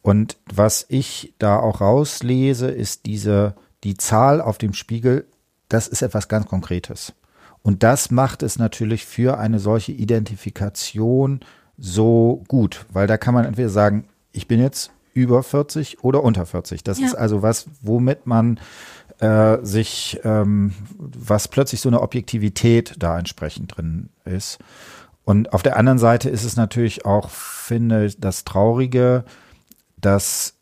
Und was ich da auch rauslese, ist diese die Zahl auf dem Spiegel, das ist etwas ganz Konkretes. Und das macht es natürlich für eine solche Identifikation so gut, weil da kann man entweder sagen, ich bin jetzt über 40 oder unter 40. Das ja. ist also was, womit man äh, sich, ähm, was plötzlich so eine Objektivität da entsprechend drin ist. Und auf der anderen Seite ist es natürlich auch, finde das Traurige, dass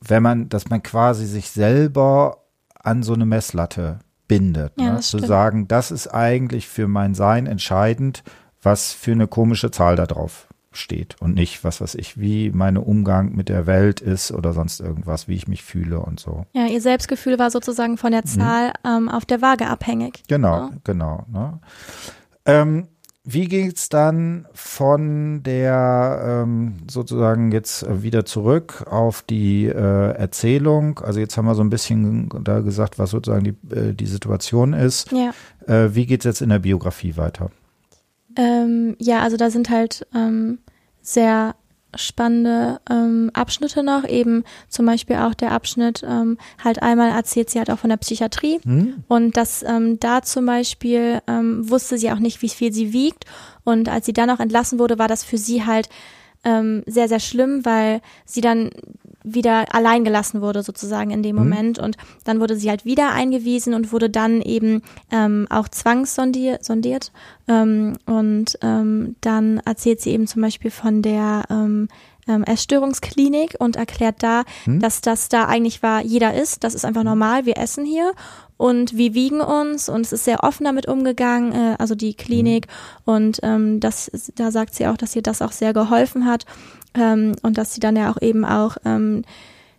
wenn man, dass man quasi sich selber an so eine Messlatte bindet. Ja, ne? Zu sagen, das ist eigentlich für mein Sein entscheidend, was für eine komische Zahl da drauf steht und nicht, was weiß ich, wie mein Umgang mit der Welt ist oder sonst irgendwas, wie ich mich fühle und so. Ja, ihr Selbstgefühl war sozusagen von der Zahl ähm, auf der Waage abhängig. Genau, Ja. genau. Ne? Ähm, wie geht's dann von der ähm, sozusagen jetzt wieder zurück auf die äh, Erzählung? Also jetzt haben wir so ein bisschen da gesagt, was sozusagen die, äh, die Situation ist. Ja. Äh, wie geht's jetzt in der Biografie weiter? Ähm, ja, also da sind halt ähm, sehr spannende ähm, Abschnitte noch, eben zum Beispiel auch der Abschnitt, ähm, halt einmal erzählt sie halt auch von der Psychiatrie. Hm? und dass ähm, da zum Beispiel ähm, wusste sie auch nicht, wie viel sie wiegt. Und als sie dann auch entlassen wurde, war das für sie halt ähm, sehr, sehr schlimm, weil sie dann wieder allein gelassen wurde sozusagen in dem Mhm. Moment. Und dann wurde sie halt wieder eingewiesen und wurde dann eben ähm, auch zwangssondiert sondiert. Ähm, und ähm, dann erzählt sie eben zum Beispiel von der ähm, ähm, Essstörungsklinik und erklärt da, Mhm. dass das da eigentlich war, jeder isst, das ist einfach normal, wir essen hier. Und wir wiegen uns und es ist sehr offen damit umgegangen, äh, also die Klinik. Und ähm, das, da sagt sie auch, dass ihr das auch sehr geholfen hat ähm, und dass sie dann ja auch eben auch ähm,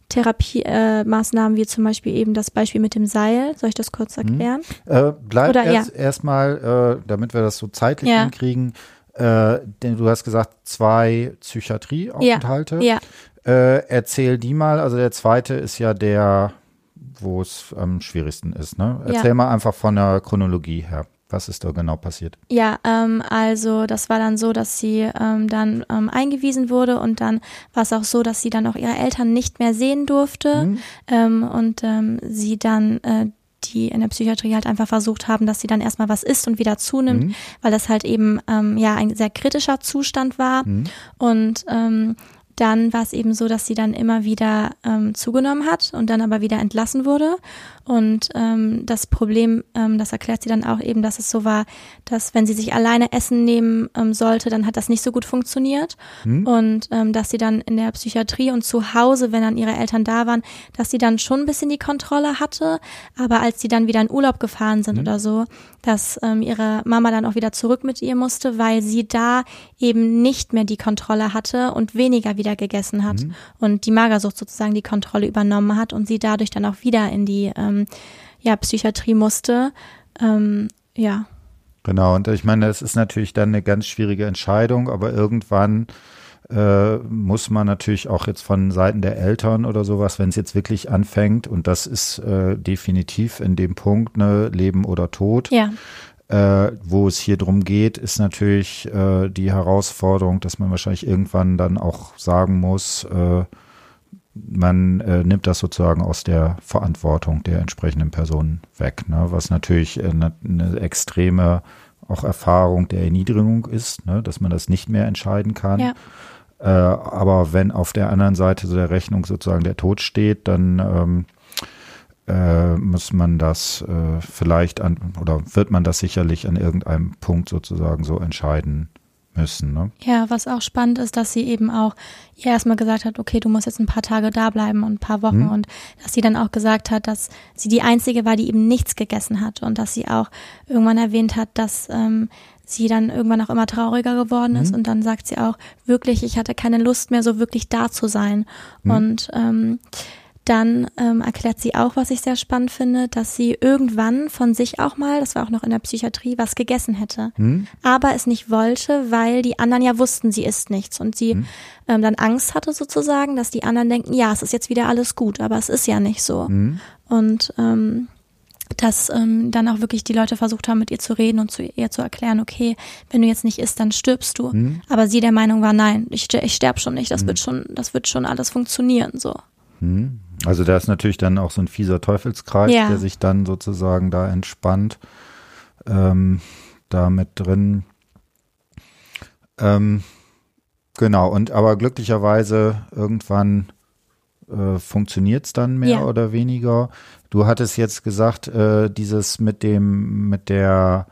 Therapiemaßnahmen äh, wie zum Beispiel eben das Beispiel mit dem Seil, soll ich das kurz erklären? Äh, bleib Oder, erst erstmal, äh, damit wir das so zeitlich Ja. hinkriegen. Äh, denn du hast gesagt, zwei Psychiatrieaufenthalte. Ja, Äh, erzähl die mal. Also der zweite ist ja der, wo es am schwierigsten ist. Ne? Ja. Erzähl mal einfach von der Chronologie her. Was ist da genau passiert? Ja, ähm, also das war dann so, dass sie ähm, dann ähm, eingewiesen wurde und dann war es auch so, dass sie dann auch ihre Eltern nicht mehr sehen durfte Mhm. ähm, und ähm, sie dann äh, die in der Psychiatrie halt einfach versucht haben, dass sie dann erstmal was isst und wieder zunimmt, Mhm. weil das halt eben ähm, ja ein sehr kritischer Zustand war Mhm. und ähm, dann war es eben so, dass sie dann immer wieder ähm, zugenommen hat und dann aber wieder entlassen wurde. Und ähm, das Problem, ähm, das erklärt sie dann auch eben, dass es so war, dass wenn sie sich alleine Essen nehmen ähm, sollte, dann hat das nicht so gut funktioniert. Hm? Und ähm, dass sie dann in der Psychiatrie und zu Hause, wenn dann ihre Eltern da waren, dass sie dann schon ein bisschen die Kontrolle hatte. Aber als sie dann wieder in Urlaub gefahren sind oder so, dass ähm, ihre Mama dann auch wieder zurück mit ihr musste, weil sie da eben nicht mehr die Kontrolle hatte und weniger wieder gegessen hat und die Magersucht sozusagen die Kontrolle übernommen hat und sie dadurch dann auch wieder in die ähm, ja, Psychiatrie musste. Ähm, ja. Genau, und ich meine, das ist natürlich dann eine ganz schwierige Entscheidung, aber irgendwann äh, muss man natürlich auch jetzt von Seiten der Eltern oder sowas, wenn es jetzt wirklich anfängt, und das ist äh, definitiv in dem Punkt, ne, Leben oder Tod, Ja, äh, wo es hier drum geht, ist natürlich äh, die Herausforderung, dass man wahrscheinlich irgendwann dann auch sagen muss, äh, man äh, nimmt das sozusagen aus der Verantwortung der entsprechenden Personen weg, ne? was natürlich äh, eine, eine extreme auch Erfahrung der Erniedrigung ist, ne? dass man das nicht mehr entscheiden kann. Ja. Äh, aber wenn auf der anderen Seite so der Rechnung sozusagen der Tod steht, dann ähm, äh, muss man das äh, vielleicht an oder wird man das sicherlich an irgendeinem Punkt sozusagen so entscheiden müssen. Ne? Ja, was auch spannend ist, dass sie eben auch ihr erstmal gesagt hat, okay, du musst jetzt ein paar Tage da bleiben und ein paar Wochen Mhm. und dass sie dann auch gesagt hat, dass sie die einzige war, die eben nichts gegessen hat und dass sie auch irgendwann erwähnt hat, dass ähm, sie dann irgendwann auch immer trauriger geworden ist Mhm. und dann sagt sie auch wirklich, ich hatte keine Lust mehr, so wirklich da zu sein Mhm. und ähm, dann ähm, erklärt sie auch, was ich sehr spannend finde, dass sie irgendwann von sich auch mal, das war auch noch in der Psychiatrie, was gegessen hätte Hm? aber es nicht wollte, weil die anderen ja wussten, sie isst nichts und sie Mhm. ähm, dann Angst hatte sozusagen, dass die anderen denken, ja, es ist jetzt wieder alles gut, aber es ist ja nicht so. Hm? Und ähm, dass ähm, dann auch wirklich die Leute versucht haben, mit ihr zu reden und zu ihr zu erklären, okay, wenn du jetzt nicht isst, dann stirbst du. Hm? Aber sie der Meinung war, nein, ich, ich sterb schon nicht, das wird schon, das wird schon alles funktionieren, so. Hm? Also da ist natürlich dann auch so ein fieser Teufelskreis, Ja. der sich dann sozusagen da entspannt, ähm, da mit drin. Ähm, genau, und aber glücklicherweise irgendwann äh, funktioniert es dann mehr Ja. oder weniger. Du hattest jetzt gesagt, äh, dieses mit dem, mit der,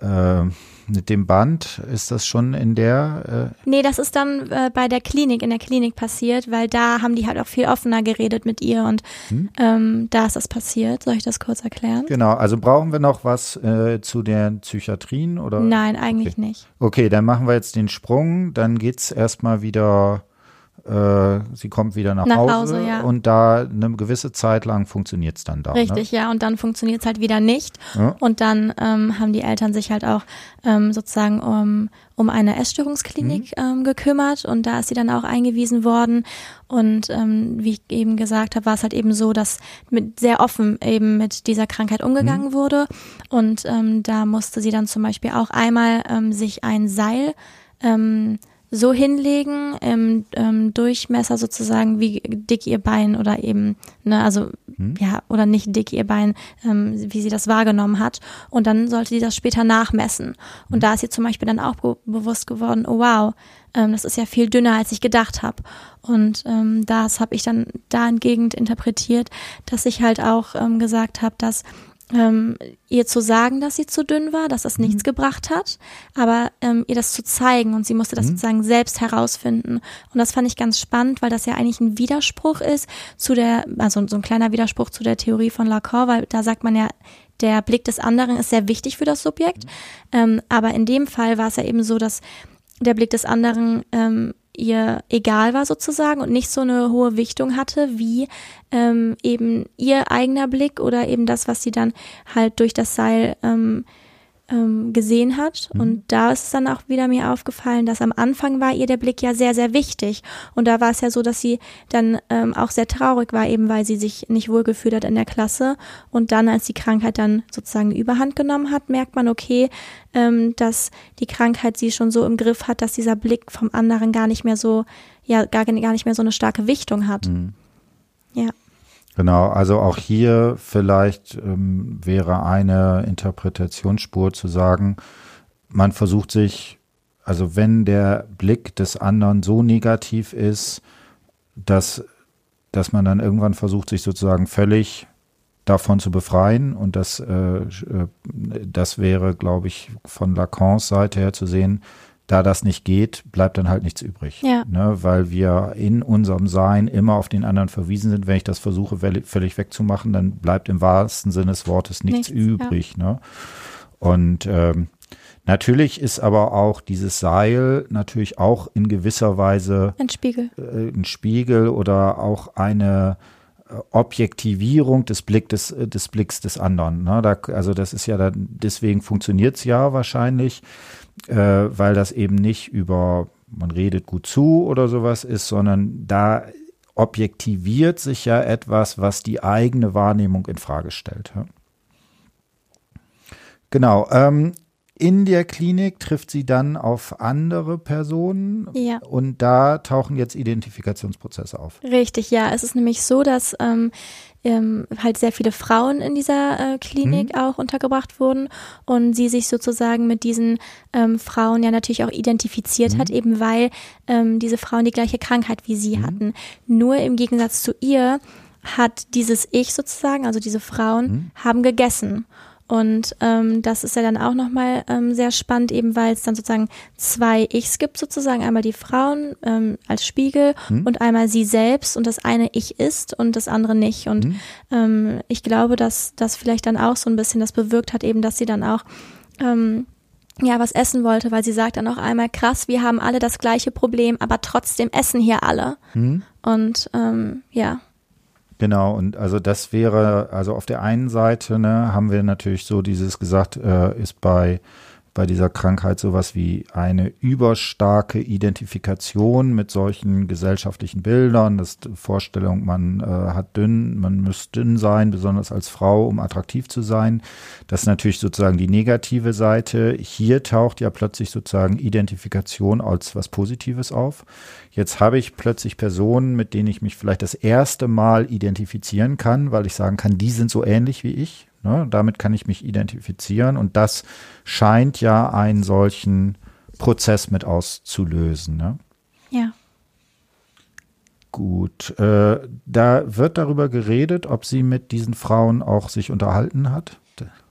äh, mit dem Band, ist das schon in der? Äh nee, das ist dann äh, bei der Klinik, in der Klinik passiert, weil da haben die halt auch viel offener geredet mit ihr und hm? ähm, da ist das passiert. Soll ich das kurz erklären? Genau, also brauchen wir noch was äh, zu den Psychiatrien oder? Nein, eigentlich okay. nicht. Okay, dann machen wir jetzt den Sprung, dann geht's erstmal wieder äh, sie kommt wieder nach, nach Hause, Hause ja. und da eine gewisse Zeit lang funktioniert es dann da. Richtig, ne? ja, und dann funktioniert es halt wieder nicht. Ja. Und dann ähm, haben die Eltern sich halt auch ähm, sozusagen um, um eine Essstörungsklinik mhm. ähm, gekümmert und da ist sie dann auch eingewiesen worden. Und ähm, wie ich eben gesagt habe, war es halt eben so, dass mit sehr offen eben mit dieser Krankheit umgegangen mhm. wurde. Und ähm, da musste sie dann zum Beispiel auch einmal ähm, sich ein Seil ähm, so hinlegen im ähm, Durchmesser sozusagen wie dick ihr Bein oder eben, ne, also hm. ja, oder nicht dick ihr Bein, ähm, wie sie das wahrgenommen hat. Und dann sollte sie das später nachmessen. Und hm. da ist ihr zum Beispiel dann auch be bewusst geworden, oh wow, ähm, das ist ja viel dünner, als ich gedacht habe. Und ähm, das habe ich dann dahingegen interpretiert, dass ich halt auch ähm, gesagt habe, dass ähm, ihr zu sagen, dass sie zu dünn war, dass das mhm. nichts gebracht hat, aber ähm, ihr das zu zeigen und sie musste das mhm. sozusagen selbst herausfinden. Und das fand ich ganz spannend, weil das ja eigentlich ein Widerspruch ist zu der, also so ein kleiner Widerspruch zu der Theorie von Lacan, weil da sagt man ja, der Blick des anderen ist sehr wichtig für das Subjekt. Mhm. Ähm, aber in dem Fall war es ja eben so, dass der Blick des anderen ähm, ihr egal war sozusagen und nicht so eine hohe Wichtung hatte wie ähm, eben ihr eigener Blick oder eben das, was sie dann halt durch das Seil ähm, ähm, gesehen hat. Mhm. Und da ist es dann auch wieder mir aufgefallen, dass am Anfang war ihr der Blick ja sehr, sehr wichtig. Und da war es ja so, dass sie dann ähm, auch sehr traurig war, eben weil sie sich nicht wohlgefühlt hat in der Klasse. Und dann, als die Krankheit dann sozusagen Überhand genommen hat, merkt man, okay, ähm, dass die Krankheit sie schon so im Griff hat, dass dieser Blick vom anderen gar nicht mehr so, ja, gar, gar nicht mehr so eine starke Wichtung hat. Mhm. Ja. Genau, also auch hier vielleicht ähm, wäre eine Interpretationsspur zu sagen, man versucht sich, also wenn der Blick des anderen so negativ ist, dass, dass man dann irgendwann versucht, sich sozusagen völlig davon zu befreien. Und das, äh, äh das wäre, glaube ich, von Lacans Seite her zu sehen, da das nicht geht, bleibt dann halt nichts übrig. Ja. Ne, weil wir in unserem Sein immer auf den anderen verwiesen sind. Wenn ich das versuche, völlig wegzumachen, dann bleibt im wahrsten Sinne des Wortes nichts, nichts übrig. Ja. Ne? Und ähm, natürlich ist aber auch dieses Seil natürlich auch in gewisser Weise ein Spiegel, äh, ein Spiegel oder auch eine Objektivierung des Blick des, äh, des Blicks des anderen. Ne? Da, also das ist ja dann, deswegen funktioniert es ja wahrscheinlich äh, weil das eben nicht über, man redet gut zu oder sowas ist, sondern da objektiviert sich ja etwas, was die eigene Wahrnehmung in Frage stellt. Ja? Genau. Ähm, in der Klinik trifft sie dann auf andere Personen ja. und da tauchen jetzt Identifikationsprozesse auf. Richtig, ja. Es ist nämlich so, dass ähm, ähm, halt sehr viele Frauen in dieser äh, Klinik mhm. auch untergebracht wurden und sie sich sozusagen mit diesen ähm, Frauen ja natürlich auch identifiziert mhm. hat, eben weil ähm, diese Frauen die gleiche Krankheit wie sie mhm. hatten. Nur im Gegensatz zu ihr hat dieses Ich sozusagen, also diese Frauen, mhm. haben gegessen. Und ähm, das ist ja dann auch nochmal ähm, sehr spannend, eben weil es dann sozusagen zwei Ichs gibt, sozusagen. Einmal die Frauen ähm, als Spiegel mhm. und einmal sie selbst und das eine Ich ist und das andere nicht. Und mhm. ähm, ich glaube, dass das vielleicht dann auch so ein bisschen das bewirkt hat, eben, dass sie dann auch ähm, ja, was essen wollte, weil sie sagt dann auch einmal, krass, wir haben alle das gleiche Problem, aber trotzdem essen hier alle. Mhm. Und ähm, ja. Genau, und also das wäre, also auf der einen Seite ne, haben wir natürlich so dieses gesagt, äh, ist bei bei dieser Krankheit sowas wie eine überstarke Identifikation mit solchen gesellschaftlichen Bildern, das Vorstellung, man äh, hat dünn, man müsste dünn sein, besonders als Frau, um attraktiv zu sein. Das ist natürlich sozusagen die negative Seite. Hier taucht ja plötzlich sozusagen Identifikation als was Positives auf. Jetzt habe ich plötzlich Personen, mit denen ich mich vielleicht das erste Mal identifizieren kann, weil ich sagen kann, die sind so ähnlich wie ich. Ne? Damit kann ich mich identifizieren und das scheint ja einen solchen Prozess mit auszulösen. Ne? Ja. Gut, äh, da wird darüber geredet, ob sie mit diesen Frauen auch sich unterhalten hat.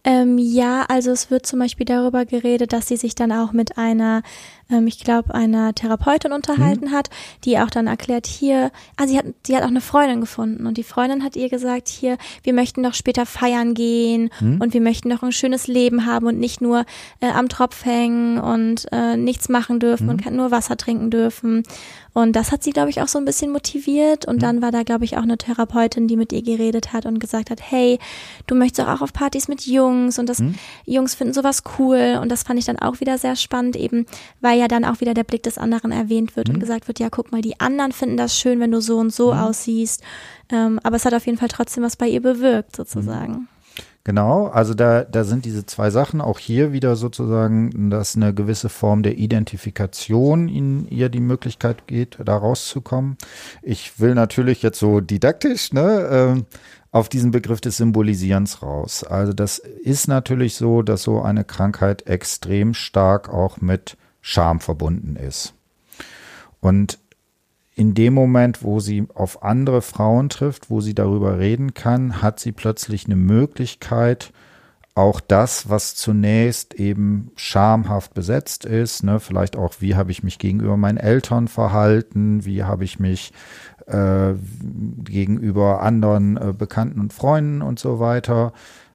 Ähm, ja, also es wird zum Beispiel darüber geredet, dass sie sich dann auch mit einer, ähm, ich glaube, einer Therapeutin unterhalten mhm. hat, die auch dann erklärt, hier, ah, sie hat, sie hat auch eine Freundin gefunden und die Freundin hat ihr gesagt, hier, wir möchten doch später feiern gehen mhm. und wir möchten doch ein schönes Leben haben und nicht nur äh, am Tropf hängen und äh, nichts machen dürfen mhm. und nur Wasser trinken dürfen. Und das hat sie, glaube ich, auch so ein bisschen motiviert. Und mhm. dann war da, glaube ich, auch eine Therapeutin, die mit ihr geredet hat und gesagt hat, hey, du möchtest auch auf Partys mit Jungs und das mhm. Jungs finden sowas cool. Und das fand ich dann auch wieder sehr spannend, eben, weil ja dann auch wieder der Blick des anderen erwähnt wird mhm. und gesagt wird, ja, guck mal, die anderen finden das schön, wenn du so und so mhm. aussiehst. Ähm, aber es hat auf jeden Fall trotzdem was bei ihr bewirkt, sozusagen. Genau, also da, da sind diese zwei Sachen. Auch hier wieder sozusagen, dass eine gewisse Form der Identifikation in ihr die Möglichkeit geht, da rauszukommen. Ich will natürlich jetzt so didaktisch, ne, äh, auf diesen Begriff des Symbolisierens raus. Also das ist natürlich so, dass so eine Krankheit extrem stark auch mit Scham verbunden ist. Und in dem Moment, wo sie auf andere Frauen trifft, wo sie darüber reden kann, hat sie plötzlich eine Möglichkeit, auch das, was zunächst eben schamhaft besetzt ist, ne, vielleicht auch, wie habe ich mich gegenüber meinen Eltern verhalten, wie habe ich mich äh, gegenüber anderen äh, Bekannten und Freunden und so weiter,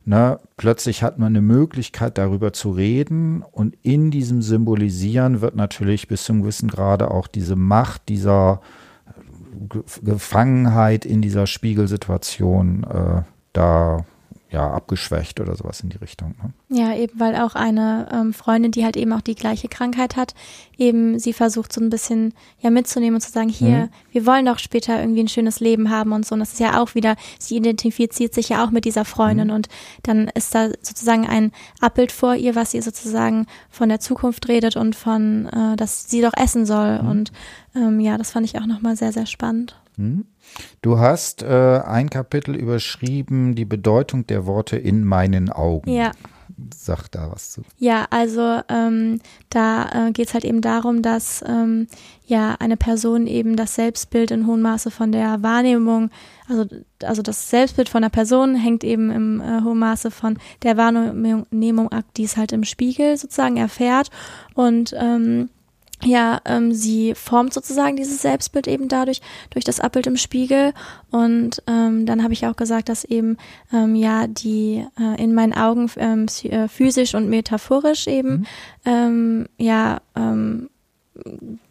Ne, plötzlich hat man eine Möglichkeit, darüber zu reden und in diesem Symbolisieren wird natürlich bis zum gewissen Grade auch diese Macht dieser Gefangenheit in dieser Spiegelsituation äh, da ja, abgeschwächt oder sowas in die Richtung. Ne? Ja, eben weil auch eine ähm, Freundin, die halt eben auch die gleiche Krankheit hat, eben sie versucht so ein bisschen ja mitzunehmen und zu sagen, hier, mhm. wir wollen doch später irgendwie ein schönes Leben haben und so. Und das ist ja auch wieder, sie identifiziert sich ja auch mit dieser Freundin mhm. und dann ist da sozusagen ein Abbild vor ihr, was ihr sozusagen von der Zukunft redet und von, äh, dass sie doch essen soll. Mhm. Und ähm, ja, das fand ich auch nochmal sehr, sehr spannend. Mhm. Du hast äh, ein Kapitel überschrieben, die Bedeutung der Worte in meinen Augen. Ja. Sag da was zu. Ja, also ähm, da äh, geht es halt eben darum, dass ähm, ja eine Person eben das Selbstbild in hohem Maße von der Wahrnehmung, also, also das Selbstbild von der Person hängt eben im äh, hohen Maße von der Wahrnehmung ab, die es halt im Spiegel sozusagen erfährt. Und ähm, ja, ähm, sie formt sozusagen dieses Selbstbild eben dadurch, durch das Abbild im Spiegel. Und ähm, dann habe ich auch gesagt, dass eben ähm, ja die äh, in meinen Augen ähm, äh, physisch und metaphorisch eben mhm. ähm, ja ähm,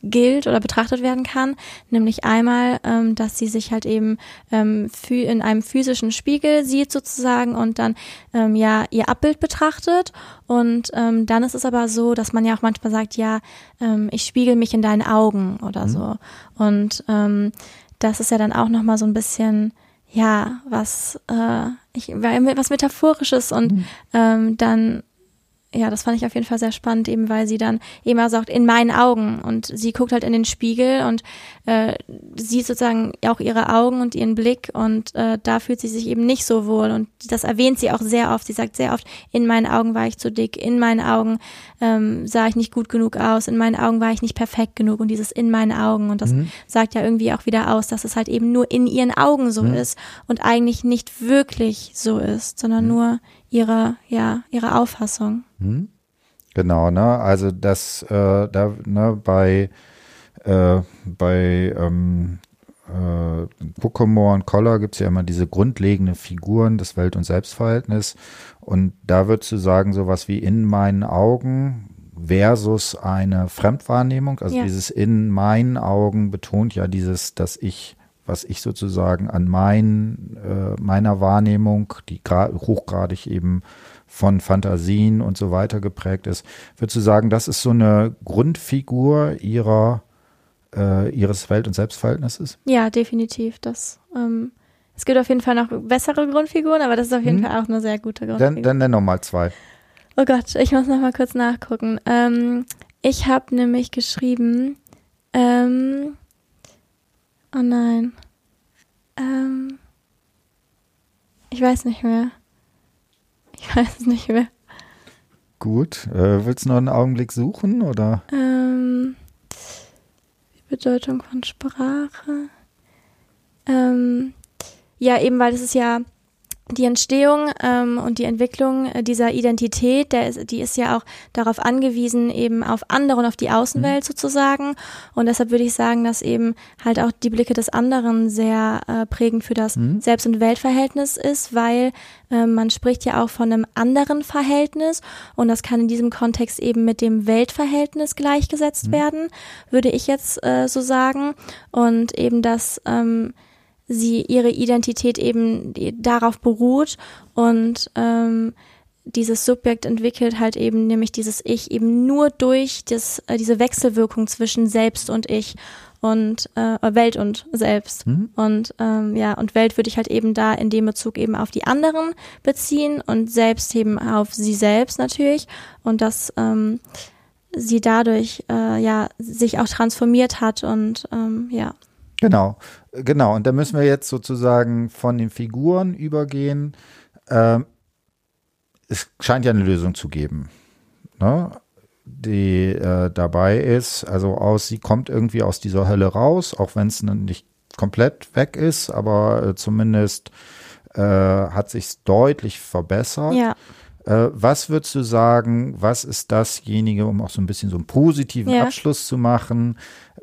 gilt oder betrachtet werden kann, nämlich einmal, ähm, dass sie sich halt eben ähm, in einem physischen Spiegel sieht sozusagen und dann ähm, ja ihr Abbild betrachtet und ähm, dann ist es aber so, dass man ja auch manchmal sagt, ja, ähm, ich spiegel mich in deinen Augen oder mhm. so und ähm, das ist ja dann auch nochmal so ein bisschen ja was äh, ich was metaphorisches und mhm. ähm, dann ja, das fand ich auf jeden Fall sehr spannend, eben weil sie dann immer sagt, in meinen Augen. Und sie guckt halt in den Spiegel und äh, sieht sozusagen auch ihre Augen und ihren Blick und äh, da fühlt sie sich eben nicht so wohl. Und das erwähnt sie auch sehr oft. Sie sagt sehr oft, in meinen Augen war ich zu dick, in meinen Augen ähm, sah ich nicht gut genug aus, in meinen Augen war ich nicht perfekt genug. Und dieses in meinen Augen. Und das mhm. sagt ja irgendwie auch wieder aus, dass es halt eben nur in ihren Augen so mhm. ist und eigentlich nicht wirklich so ist, sondern mhm. nur ihre, ja, ihre Auffassung. Hm? Genau, ne? Also das äh, da ne, bei äh, bei ähm, äh, Buckomore und Koller gibt es ja immer diese grundlegende Figuren des Welt- und Selbstverhältnisses. Und da würdest du sagen, sowas wie in meinen Augen versus eine Fremdwahrnehmung. Also ja. dieses in meinen Augen betont ja dieses, dass ich, was ich sozusagen an mein, äh, meiner Wahrnehmung, die hochgradig eben von Fantasien und so weiter geprägt ist. Würdest du sagen, das ist so eine Grundfigur ihrer, äh, ihres Welt- und Selbstverhältnisses? Ja, definitiv. Das, ähm, es gibt auf jeden Fall noch bessere Grundfiguren, aber das ist auf jeden hm. Fall auch eine sehr gute Grundfigur. Dann, dann nenn noch mal zwei. Oh Gott, ich muss noch mal kurz nachgucken. Ähm, ich habe nämlich geschrieben, ähm, oh nein, ähm, ich weiß nicht mehr. Ich weiß es nicht mehr. Gut. Äh, willst du noch einen Augenblick suchen oder? Ähm, die Bedeutung von Sprache. Ähm, ja, eben weil es ist ja die Entstehung ähm, und die Entwicklung äh, dieser Identität, der ist, die ist ja auch darauf angewiesen, eben auf andere und auf die Außenwelt mhm. sozusagen. Und deshalb würde ich sagen, dass eben halt auch die Blicke des anderen sehr äh, prägend für das mhm. Selbst- und Weltverhältnis ist, weil äh, man spricht ja auch von einem anderen Verhältnis und das kann in diesem Kontext eben mit dem Weltverhältnis gleichgesetzt mhm. werden, würde ich jetzt äh, so sagen. Und eben das ähm, sie ihre Identität eben darauf beruht und ähm, dieses Subjekt entwickelt halt eben nämlich dieses Ich eben nur durch das, äh, diese Wechselwirkung zwischen Selbst und Ich und äh, Welt und Selbst. Mhm. Und ähm, ja, und Welt würde ich halt eben da in dem Bezug eben auf die anderen beziehen und Selbst eben auf sie selbst natürlich. Und dass ähm, sie dadurch äh, ja sich auch transformiert hat und ähm, ja. Genau, genau. Und da müssen wir jetzt sozusagen von den Figuren übergehen. Ähm, es scheint ja eine Lösung zu geben, ne? die äh, dabei ist. Also aus, sie kommt irgendwie aus dieser Hölle raus, auch wenn es nicht komplett weg ist, aber äh, zumindest äh, hat sich deutlich verbessert. Ja. Äh, was würdest du sagen, was ist dasjenige, um auch so ein bisschen so einen positiven ja. Abschluss zu machen,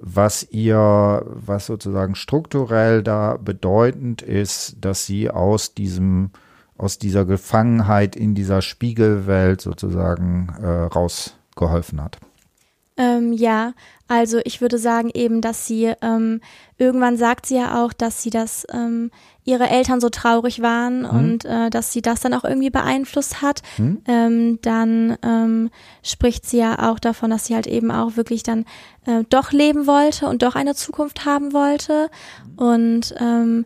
was ihr, was sozusagen strukturell da bedeutend ist, dass sie aus diesem, aus dieser Gefangenheit in dieser Spiegelwelt sozusagen äh, rausgeholfen hat? Ähm, ja, also ich würde sagen eben, dass sie ähm, irgendwann sagt sie ja auch, dass sie das ähm, ihre Eltern so traurig waren mhm. und äh, dass sie das dann auch irgendwie beeinflusst hat. Mhm. Ähm, dann ähm, spricht sie ja auch davon, dass sie halt eben auch wirklich dann äh, doch leben wollte und doch eine Zukunft haben wollte und ähm,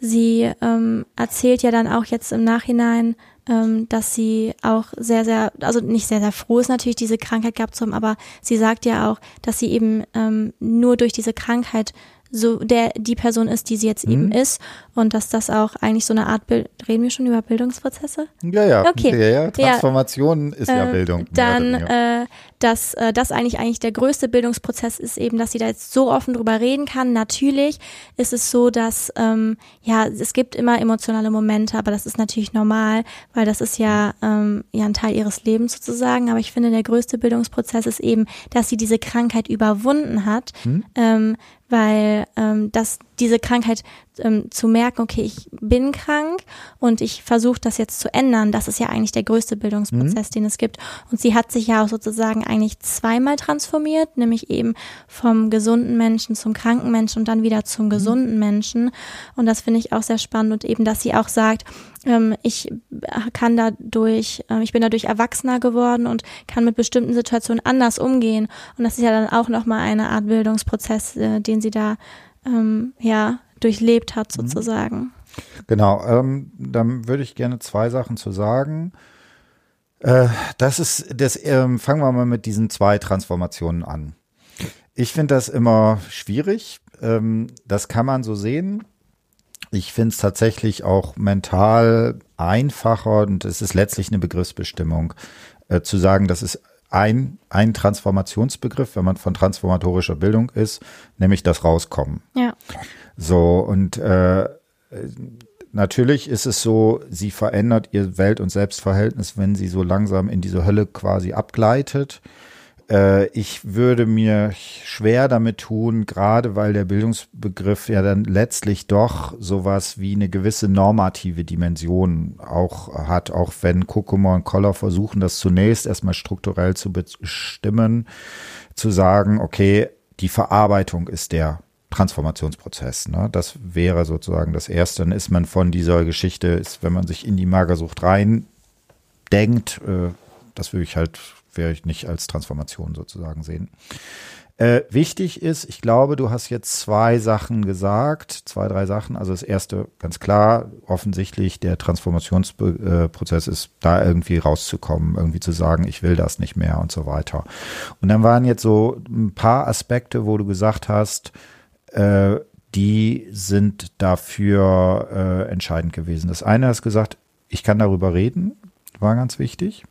sie ähm, erzählt ja dann auch jetzt im Nachhinein ähm, dass sie auch sehr, sehr, also nicht sehr, sehr froh ist natürlich, diese Krankheit gehabt zu haben, aber sie sagt ja auch, dass sie eben ähm, nur durch diese Krankheit so der die Person ist, die sie jetzt mhm. eben ist und dass das auch eigentlich so eine Art Bild reden wir schon über Bildungsprozesse? Ja, ja. Okay. Ja, ja. Transformation ja. ist ja äh, Bildung. Dann äh, dass äh, das eigentlich eigentlich der größte Bildungsprozess ist eben, dass sie da jetzt so offen drüber reden kann. Natürlich ist es so, dass ähm, ja es gibt immer emotionale Momente, aber das ist natürlich normal, weil das ist ja ähm, ja ein Teil ihres Lebens sozusagen. Aber ich finde der größte Bildungsprozess ist eben, dass sie diese Krankheit überwunden hat, hm. ähm, weil ähm, das diese Krankheit ähm, zu merken, okay, ich bin krank und ich versuche das jetzt zu ändern, das ist ja eigentlich der größte Bildungsprozess, mhm. den es gibt. Und sie hat sich ja auch sozusagen eigentlich zweimal transformiert, nämlich eben vom gesunden Menschen zum kranken Menschen und dann wieder zum mhm. gesunden Menschen. Und das finde ich auch sehr spannend und eben, dass sie auch sagt, ähm, ich kann dadurch, äh, ich bin dadurch erwachsener geworden und kann mit bestimmten Situationen anders umgehen. Und das ist ja dann auch nochmal eine Art Bildungsprozess, äh, den sie da ähm, ja durchlebt hat mhm. sozusagen. Genau, ähm, dann würde ich gerne zwei Sachen zu sagen. Äh, das ist, das ähm, fangen wir mal mit diesen zwei Transformationen an. Ich finde das immer schwierig. Ähm, das kann man so sehen. Ich finde es tatsächlich auch mental einfacher und es ist letztlich eine Begriffsbestimmung, äh, zu sagen, das ist ein, ein Transformationsbegriff, wenn man von transformatorischer Bildung ist, nämlich das Rauskommen. Ja. So, und äh, natürlich ist es so, sie verändert ihr Welt- und Selbstverhältnis, wenn sie so langsam in diese Hölle quasi abgleitet. Äh, ich würde mir schwer damit tun, gerade weil der Bildungsbegriff ja dann letztlich doch sowas wie eine gewisse normative Dimension auch hat, auch wenn Kokomo und Koller versuchen, das zunächst erstmal strukturell zu bestimmen, zu sagen, okay, die Verarbeitung ist der Transformationsprozess. Ne? Das wäre sozusagen das Erste. Dann ist man von dieser Geschichte, ist, wenn man sich in die Magersucht rein denkt, äh, das würde ich halt wäre ich nicht als Transformation sozusagen sehen. Äh, wichtig ist, ich glaube, du hast jetzt zwei Sachen gesagt, zwei, drei Sachen. Also das erste, ganz klar, offensichtlich der Transformationsprozess ist, da irgendwie rauszukommen, irgendwie zu sagen, ich will das nicht mehr und so weiter. Und dann waren jetzt so ein paar Aspekte, wo du gesagt hast, äh, die sind dafür äh, entscheidend gewesen. Das eine hast gesagt, ich kann darüber reden, war ganz wichtig.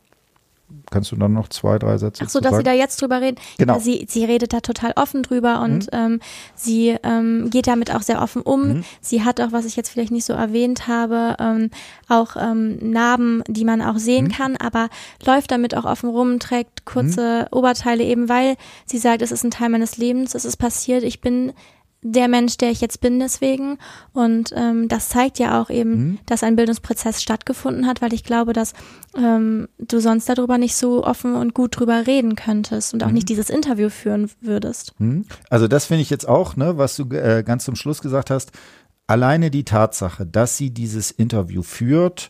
Kannst du dann noch zwei, drei Sätze Ach so, dass sagen? sie da jetzt drüber reden. Genau. Ja, sie, sie redet da total offen drüber und ähm, sie ähm, geht damit auch sehr offen um. Mhm. Sie hat auch, was ich jetzt vielleicht nicht so erwähnt habe, ähm, auch ähm, Narben, die man auch Mhm. sehen kann, aber läuft damit auch offen rum, trägt kurze Oberteile eben, weil sie sagt, es ist ein Teil meines Lebens, es ist passiert, ich bin der Mensch, der ich jetzt bin deswegen. Und ähm, das zeigt ja auch eben, Mhm. dass ein Bildungsprozess stattgefunden hat, weil ich glaube, dass ähm, du sonst darüber nicht so offen und gut drüber reden könntest und auch Mhm. nicht dieses Interview führen würdest. Hm? Also das finde ich jetzt auch, ne, was du äh, ganz zum Schluss gesagt hast. Alleine die Tatsache, dass sie dieses Interview führt,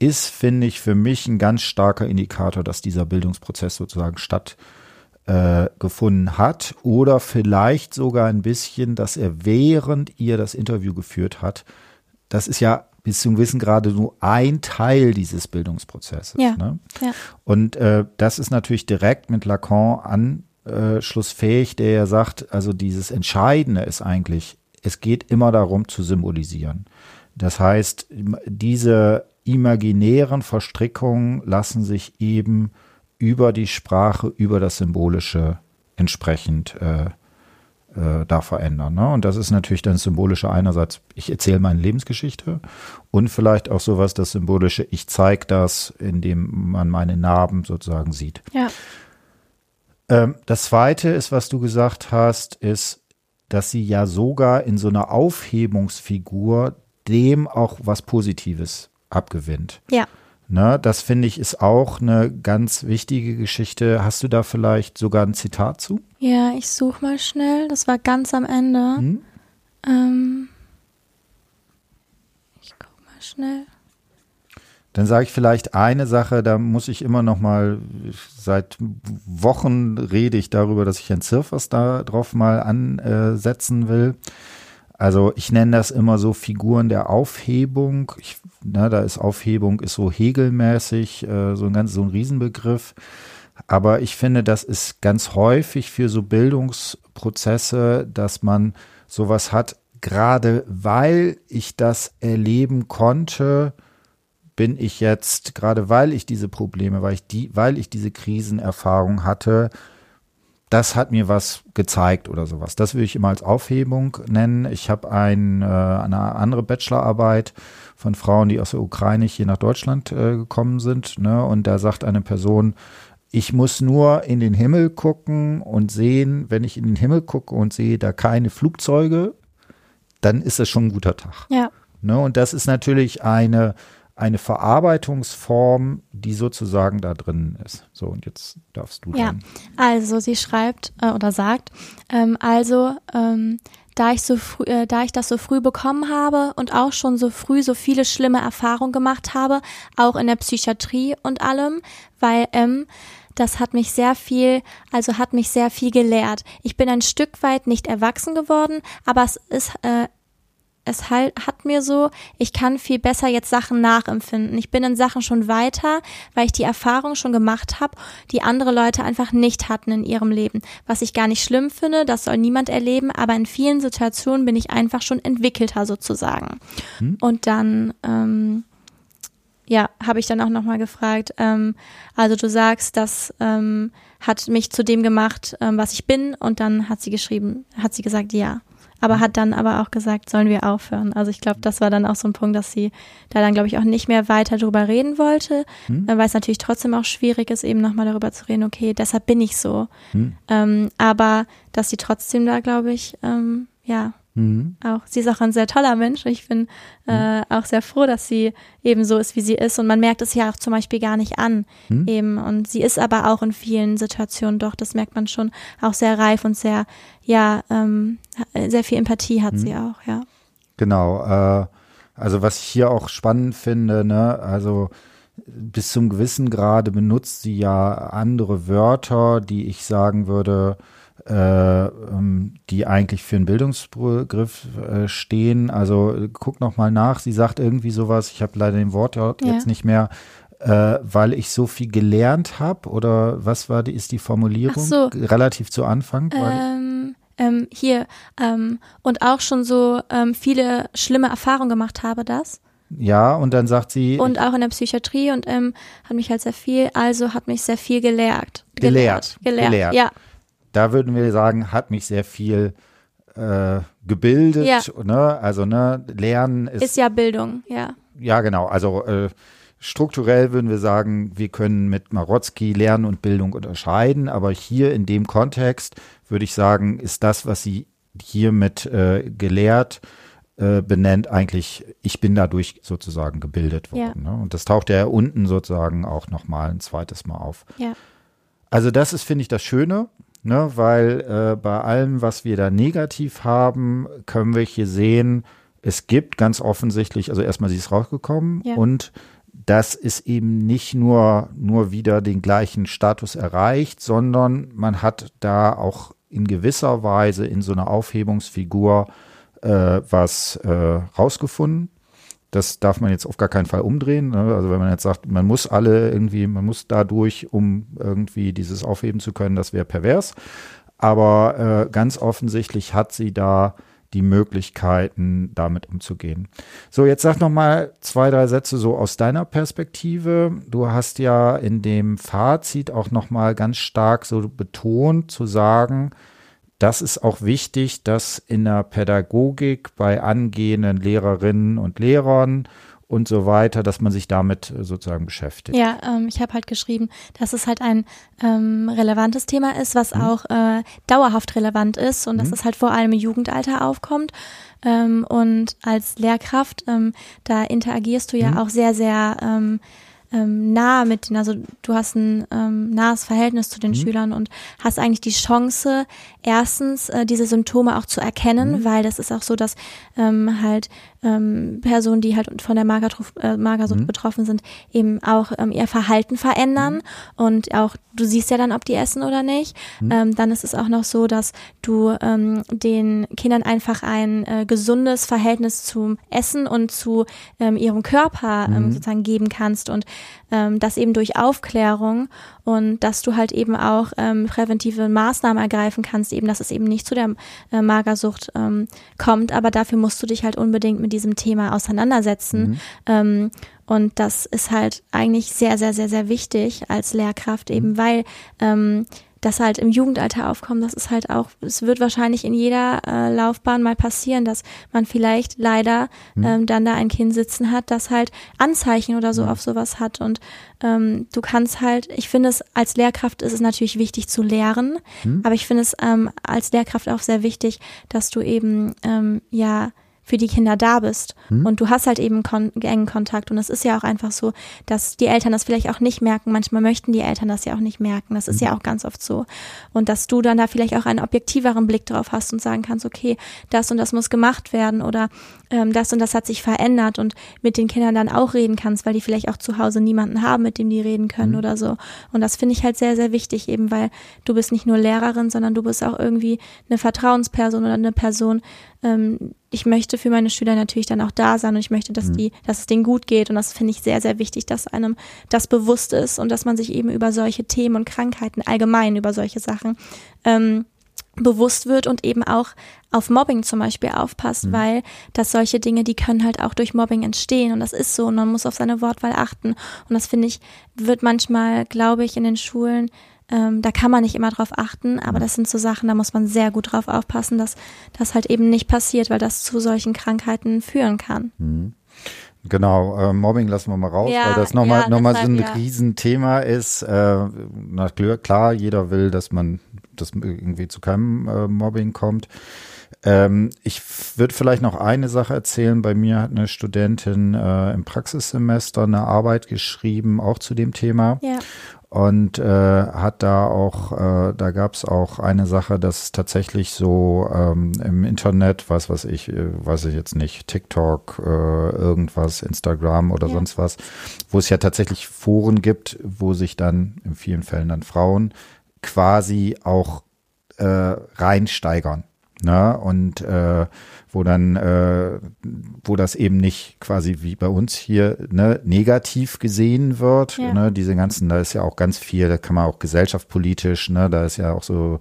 ist, finde ich, für mich ein ganz starker Indikator, dass dieser Bildungsprozess sozusagen stattgefunden äh, gefunden hat oder vielleicht sogar ein bisschen, dass er während ihr das Interview geführt hat. Das ist ja bis zum Wissen gerade nur ein Teil dieses Bildungsprozesses. Ja. Ne? Ja. Und äh, das ist natürlich direkt mit Lacan anschlussfähig, der ja sagt, also dieses Entscheidende ist eigentlich, es geht immer darum zu symbolisieren. Das heißt, diese imaginären Verstrickungen lassen sich eben über die Sprache, über das Symbolische entsprechend äh, äh, da verändern. Ne? Und das ist natürlich dann Symbolische einerseits, ich erzähle meine Lebensgeschichte und vielleicht auch sowas, das Symbolische, ich zeige das, indem man meine Narben sozusagen sieht. Ja. Ähm, das Zweite ist, was du gesagt hast, ist, dass sie ja sogar in so einer Aufhebungsfigur dem auch was Positives abgewinnt. Ja. Ne, das finde ich ist auch eine ganz wichtige Geschichte. Hast du da vielleicht sogar ein Zitat zu? Ja, ich suche mal schnell. Das war ganz am Ende. Hm? Ähm, ich guck mal schnell. Dann sage ich vielleicht eine Sache, da muss ich immer noch mal, seit Wochen rede ich darüber, dass ich Herrn Zirfers da drauf mal ansetzen will. Also ich nenne das immer so Figuren der Aufhebung. Ich, na, da ist Aufhebung ist so hegelmäßig, äh, so ein ganz so ein Riesenbegriff. Aber ich finde, das ist ganz häufig für so Bildungsprozesse, dass man sowas hat, gerade weil ich das erleben konnte, bin ich jetzt, gerade weil ich diese Probleme, weil ich die, weil ich diese Krisenerfahrung hatte, das hat mir was gezeigt oder sowas. Das würde ich immer als Aufhebung nennen. Ich habe ein, äh, eine andere Bachelorarbeit von Frauen, die aus der Ukraine hier nach Deutschland äh, gekommen sind. Ne? Und da sagt eine Person, ich muss nur in den Himmel gucken und sehen, wenn ich in den Himmel gucke und sehe da keine Flugzeuge, dann ist das schon ein guter Tag. Ja. Ne? Und das ist natürlich eine, eine Verarbeitungsform, die sozusagen da drin ist. So, und jetzt darfst du Ja, dann. also sie schreibt äh, oder sagt, ähm, also ähm, da ich so früh, äh, da ich das so früh bekommen habe und auch schon so früh so viele schlimme Erfahrungen gemacht habe, auch in der Psychiatrie und allem, weil ähm, das hat mich sehr viel, also hat mich sehr viel gelehrt. Ich bin ein Stück weit nicht erwachsen geworden, aber es ist äh, es halt, hat mir so, ich kann viel besser jetzt Sachen nachempfinden. Ich bin in Sachen schon weiter, weil ich die Erfahrung schon gemacht habe, die andere Leute einfach nicht hatten in ihrem Leben. Was ich gar nicht schlimm finde, das soll niemand erleben, aber in vielen Situationen bin ich einfach schon entwickelter sozusagen. Hm? Und dann, ähm, ja, habe ich dann auch nochmal gefragt, ähm, also du sagst, das ähm, hat mich zu dem gemacht, ähm, was ich bin, und dann hat sie geschrieben, hat sie gesagt, ja aber hat dann aber auch gesagt, sollen wir aufhören. Also ich glaube, das war dann auch so ein Punkt, dass sie da dann, glaube ich, auch nicht mehr weiter drüber reden wollte, Hm? äh, weil es natürlich trotzdem auch schwierig ist, eben nochmal darüber zu reden, okay, deshalb bin ich so. Hm? Ähm, aber dass sie trotzdem da, glaube ich, ähm, ja, Mhm. auch, sie ist auch ein sehr toller Mensch. Ich bin äh, auch sehr froh, dass sie eben so ist, wie sie ist. Und man merkt es ja auch zum Beispiel gar nicht an. Hm? Eben. Und sie ist aber auch in vielen Situationen doch, das merkt man schon, auch sehr reif und sehr, ja, ähm, sehr viel Empathie hat sie auch, ja. Genau. Äh, also was ich hier auch spannend finde, ne, also bis zum gewissen Grade benutzt sie ja andere Wörter, die ich sagen würde, äh, ähm, die eigentlich für einen Bildungsbegriff äh, stehen. Also guck noch mal nach. Sie sagt irgendwie sowas. Ich habe leider den Wort ja jetzt nicht mehr. Äh, weil ich so viel gelernt habe oder was war die ist die Formulierung so. relativ zu Anfang Ähm, ähm, hier, ähm, und auch schon so ähm, viele schlimme Erfahrungen gemacht habe, das. Ja, und dann sagt sie. Und auch in der Psychiatrie und ähm, hat mich halt sehr viel, also hat mich sehr viel gelehrt. Gelehrt. Gelehrt, gelehrt. ja. Da würden wir sagen, hat mich sehr viel äh, gebildet. Ja. Ne? Also ne, Lernen ist, Ist ja Bildung, ja. ja genau. Also äh, strukturell würden wir sagen, wir können mit Marotzki Lernen und Bildung unterscheiden, aber hier in dem Kontext würde ich sagen, ist das, was sie hiermit äh, gelehrt äh, benennt, eigentlich, ich bin dadurch sozusagen gebildet worden. Ne? Und das taucht ja unten sozusagen auch nochmal ein zweites Mal auf. Ja. Also das ist, finde ich, das Schöne, ne? weil äh, bei allem, was wir da negativ haben, können wir hier sehen, es gibt ganz offensichtlich, also erstmal sie ist rausgekommen Ja. und das ist eben nicht nur, nur wieder den gleichen Status erreicht, sondern man hat da auch in gewisser Weise in so einer Aufhebungsfigur äh, was äh, rausgefunden. Das darf man jetzt auf gar keinen Fall umdrehen. Ne? Also wenn man jetzt sagt, man muss alle irgendwie, man muss dadurch, um irgendwie dieses aufheben zu können, das wäre pervers. Aber äh, ganz offensichtlich hat sie da die Möglichkeiten, damit umzugehen. So, jetzt sag noch mal zwei, drei Sätze so aus deiner Perspektive. Du hast ja in dem Fazit auch noch mal ganz stark so betont zu sagen, das ist auch wichtig, dass in der Pädagogik bei angehenden Lehrerinnen und Lehrern und so weiter, dass man sich damit äh, sozusagen beschäftigt. Ja, ähm, ich habe halt geschrieben, dass es halt ein ähm, relevantes Thema ist, was auch äh, dauerhaft relevant ist und dass es halt vor allem im Jugendalter aufkommt. Ähm, und als Lehrkraft, ähm, da interagierst du ja auch sehr, sehr ähm, nah mit den, also du hast ein ähm, nahes Verhältnis zu den Schülern und hast eigentlich die Chance, erstens äh, diese Symptome auch zu erkennen, weil das ist auch so, dass ähm, halt ähm, Personen, die halt von der Magertruf, äh, Magersucht betroffen sind, eben auch ähm, ihr Verhalten verändern. Und auch du siehst ja dann, ob die essen oder nicht. Ähm, dann ist es auch noch so, dass du ähm, den Kindern einfach ein äh, gesundes Verhältnis zum Essen und zu ähm, ihrem Körper ähm, sozusagen geben kannst. Und ähm, das eben durch Aufklärung und dass du halt eben auch ähm, präventive Maßnahmen ergreifen kannst, eben dass es eben nicht zu der äh, Magersucht ähm, kommt, aber dafür musst du dich halt unbedingt mit diesem Thema auseinandersetzen. Ähm, und das ist halt eigentlich sehr, sehr, sehr, sehr wichtig als Lehrkraft, eben weil ähm, das halt im Jugendalter aufkommt, das ist halt auch, es wird wahrscheinlich in jeder äh, Laufbahn mal passieren, dass man vielleicht leider ähm, dann da ein Kind sitzen hat, das halt Anzeichen oder so auf sowas hat. Und ähm, du kannst halt, ich finde es als Lehrkraft ist es natürlich wichtig zu lehren, aber ich finde es ähm, als Lehrkraft auch sehr wichtig, dass du eben ähm, ja für die Kinder da bist. Und du hast halt eben kon engen Kontakt. Und es ist ja auch einfach so, dass die Eltern das vielleicht auch nicht merken. Manchmal möchten die Eltern das ja auch nicht merken. Das ist ja auch ganz oft so. Und dass du dann da vielleicht auch einen objektiveren Blick drauf hast und sagen kannst, okay, das und das muss gemacht werden oder ähm, das und das hat sich verändert und mit den Kindern dann auch reden kannst, weil die vielleicht auch zu Hause niemanden haben, mit dem die reden können oder so. Und das finde ich halt sehr, sehr wichtig, eben weil du bist nicht nur Lehrerin, sondern du bist auch irgendwie eine Vertrauensperson oder eine Person, ähm, ich möchte für meine Schüler natürlich dann auch da sein und ich möchte, dass die, dass es denen gut geht. Und das finde ich sehr, sehr wichtig, dass einem das bewusst ist und dass man sich eben über solche Themen und Krankheiten allgemein über solche Sachen ähm, bewusst wird und eben auch auf Mobbing zum Beispiel aufpasst, weil das solche Dinge, die können halt auch durch Mobbing entstehen und das ist so. Und man muss auf seine Wortwahl achten. Und das finde ich, wird manchmal, glaube ich, in den Schulen ähm, da kann man nicht immer drauf achten, aber das sind so Sachen, da muss man sehr gut drauf aufpassen, dass das halt eben nicht passiert, weil das zu solchen Krankheiten führen kann. Genau, äh, Mobbing lassen wir mal raus, Ja, weil das nochmal ja, noch mal so ein ja. Riesenthema ist. Äh, na klar, jeder will, dass man dass irgendwie zu keinem äh, Mobbing kommt. Ähm, ich würde vielleicht noch eine Sache erzählen. Bei mir hat eine Studentin äh, im Praxissemester eine Arbeit geschrieben, auch zu dem Thema. Ja. Und äh, hat da auch, äh, da gab es auch eine Sache, dass tatsächlich so ähm, im Internet, was weiß ich, äh, weiß ich jetzt nicht, TikTok, äh, irgendwas, Instagram oder Ja. sonst was, wo es ja tatsächlich Foren gibt, wo sich dann in vielen Fällen dann Frauen quasi auch äh, reinsteigern. Ne? Und äh, wo dann, äh, wo das eben nicht quasi wie bei uns hier ne, negativ gesehen wird. Ja. Ne? Diese ganzen, da ist ja auch ganz viel, da kann man auch gesellschaftspolitisch, ne, da ist ja auch so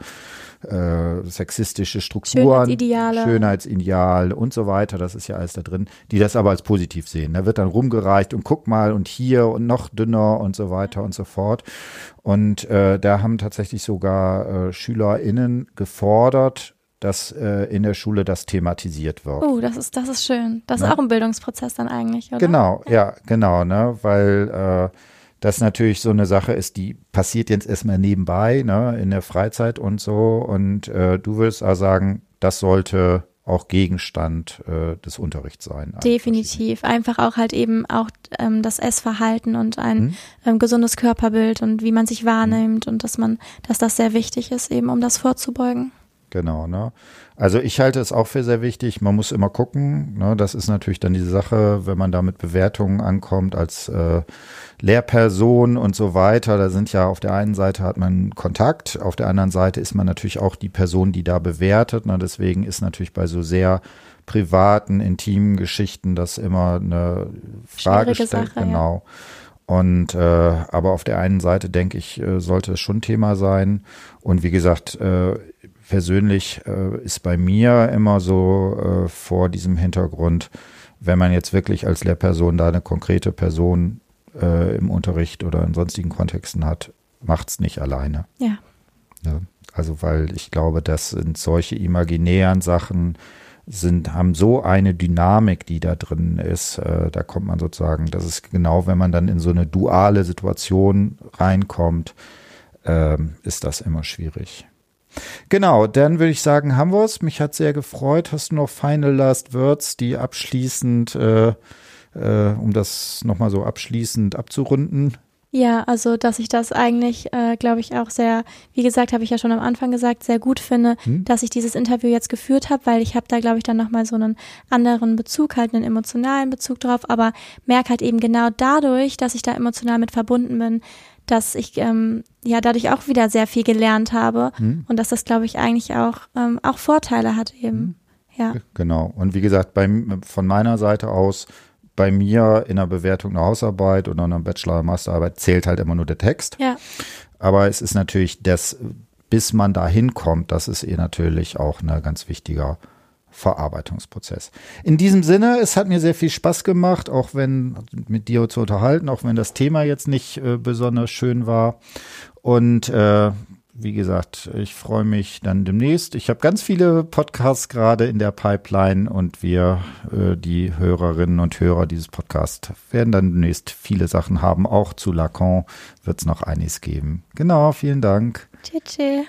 äh, sexistische Strukturen, Schönheitsideale. Schönheitsideal und so weiter, das ist ja alles da drin, die das aber als positiv sehen. Da wird dann rumgereicht und guck mal und hier und noch dünner und so weiter und so fort. Und äh, da haben tatsächlich sogar äh, SchülerInnen gefordert, dass äh, in der Schule das thematisiert wird. Oh, das ist, das ist schön. Das Ne? ist auch ein Bildungsprozess dann eigentlich, oder? Genau, ja, genau, ne, weil äh, das natürlich so eine Sache ist, die passiert jetzt erstmal nebenbei, ne, in der Freizeit und so. Und äh, du würdest auch sagen, das sollte auch Gegenstand äh, des Unterrichts sein. Definitiv. Einfach auch halt eben auch ähm, das Essverhalten und ein Mhm. ähm, gesundes Körperbild und wie man sich wahrnimmt und dass man, dass das sehr wichtig ist, eben um das vorzubeugen. Genau, ne? Also ich halte es auch für sehr wichtig. Man muss immer gucken. Ne? Das ist natürlich dann die Sache, wenn man da mit Bewertungen ankommt als äh, Lehrperson und so weiter. Da sind ja auf der einen Seite hat man Kontakt, auf der anderen Seite ist man natürlich auch die Person, die da bewertet. Ne? Deswegen ist natürlich bei so sehr privaten, intimen Geschichten das immer eine Frage stellt. Sache, ja. genau. Und äh, aber auf der einen Seite denke ich, äh, sollte es schon Thema sein. Und wie gesagt, äh, persönlich äh, ist bei mir immer so äh, vor diesem Hintergrund, wenn man jetzt wirklich als Lehrperson da eine konkrete Person äh, im Unterricht oder in sonstigen Kontexten hat, macht's nicht alleine. Ja. Ne? Also weil ich glaube, das sind solche imaginären Sachen, sind, haben so eine Dynamik, die da drin ist. Äh, da kommt man sozusagen, das ist genau, wenn man dann in so eine duale Situation reinkommt, ähm, ist das immer schwierig. Genau, dann würde ich sagen, haben wir es. Mich hat sehr gefreut. Hast du noch Final Last Words, die abschließend, äh, äh, um das nochmal so abschließend abzurunden? Ja, also dass ich das eigentlich, äh, glaube ich, auch sehr, wie gesagt, habe ich ja schon am Anfang gesagt, sehr gut finde, Hm. dass ich dieses Interview jetzt geführt habe, weil ich habe da, glaube ich, dann nochmal so einen anderen Bezug, halt einen emotionalen Bezug drauf, aber merke halt eben genau dadurch, dass ich da emotional mit verbunden bin, dass ich ähm, ja dadurch auch wieder sehr viel gelernt habe Hm? und dass das, glaube ich, eigentlich auch, ähm, auch Vorteile hat eben. Ja. Genau. Und wie gesagt, bei, von meiner Seite aus, bei mir in der Bewertung einer Hausarbeit oder einer Bachelor- Masterarbeit zählt halt immer nur der Text. Ja, Aber es ist natürlich das, bis man da hinkommt, das ist eh natürlich auch ein ganz wichtiger Verarbeitungsprozess. In diesem Sinne, es hat mir sehr viel Spaß gemacht, auch wenn mit dir zu unterhalten, auch wenn das Thema jetzt nicht äh, besonders schön war. Und äh, wie gesagt, ich freue mich dann demnächst. Ich habe ganz viele Podcasts gerade in der Pipeline und wir, äh, die Hörerinnen und Hörer dieses Podcasts, werden dann demnächst viele Sachen haben. Auch zu Lacan wird es noch einiges geben. Genau, vielen Dank. tschüss.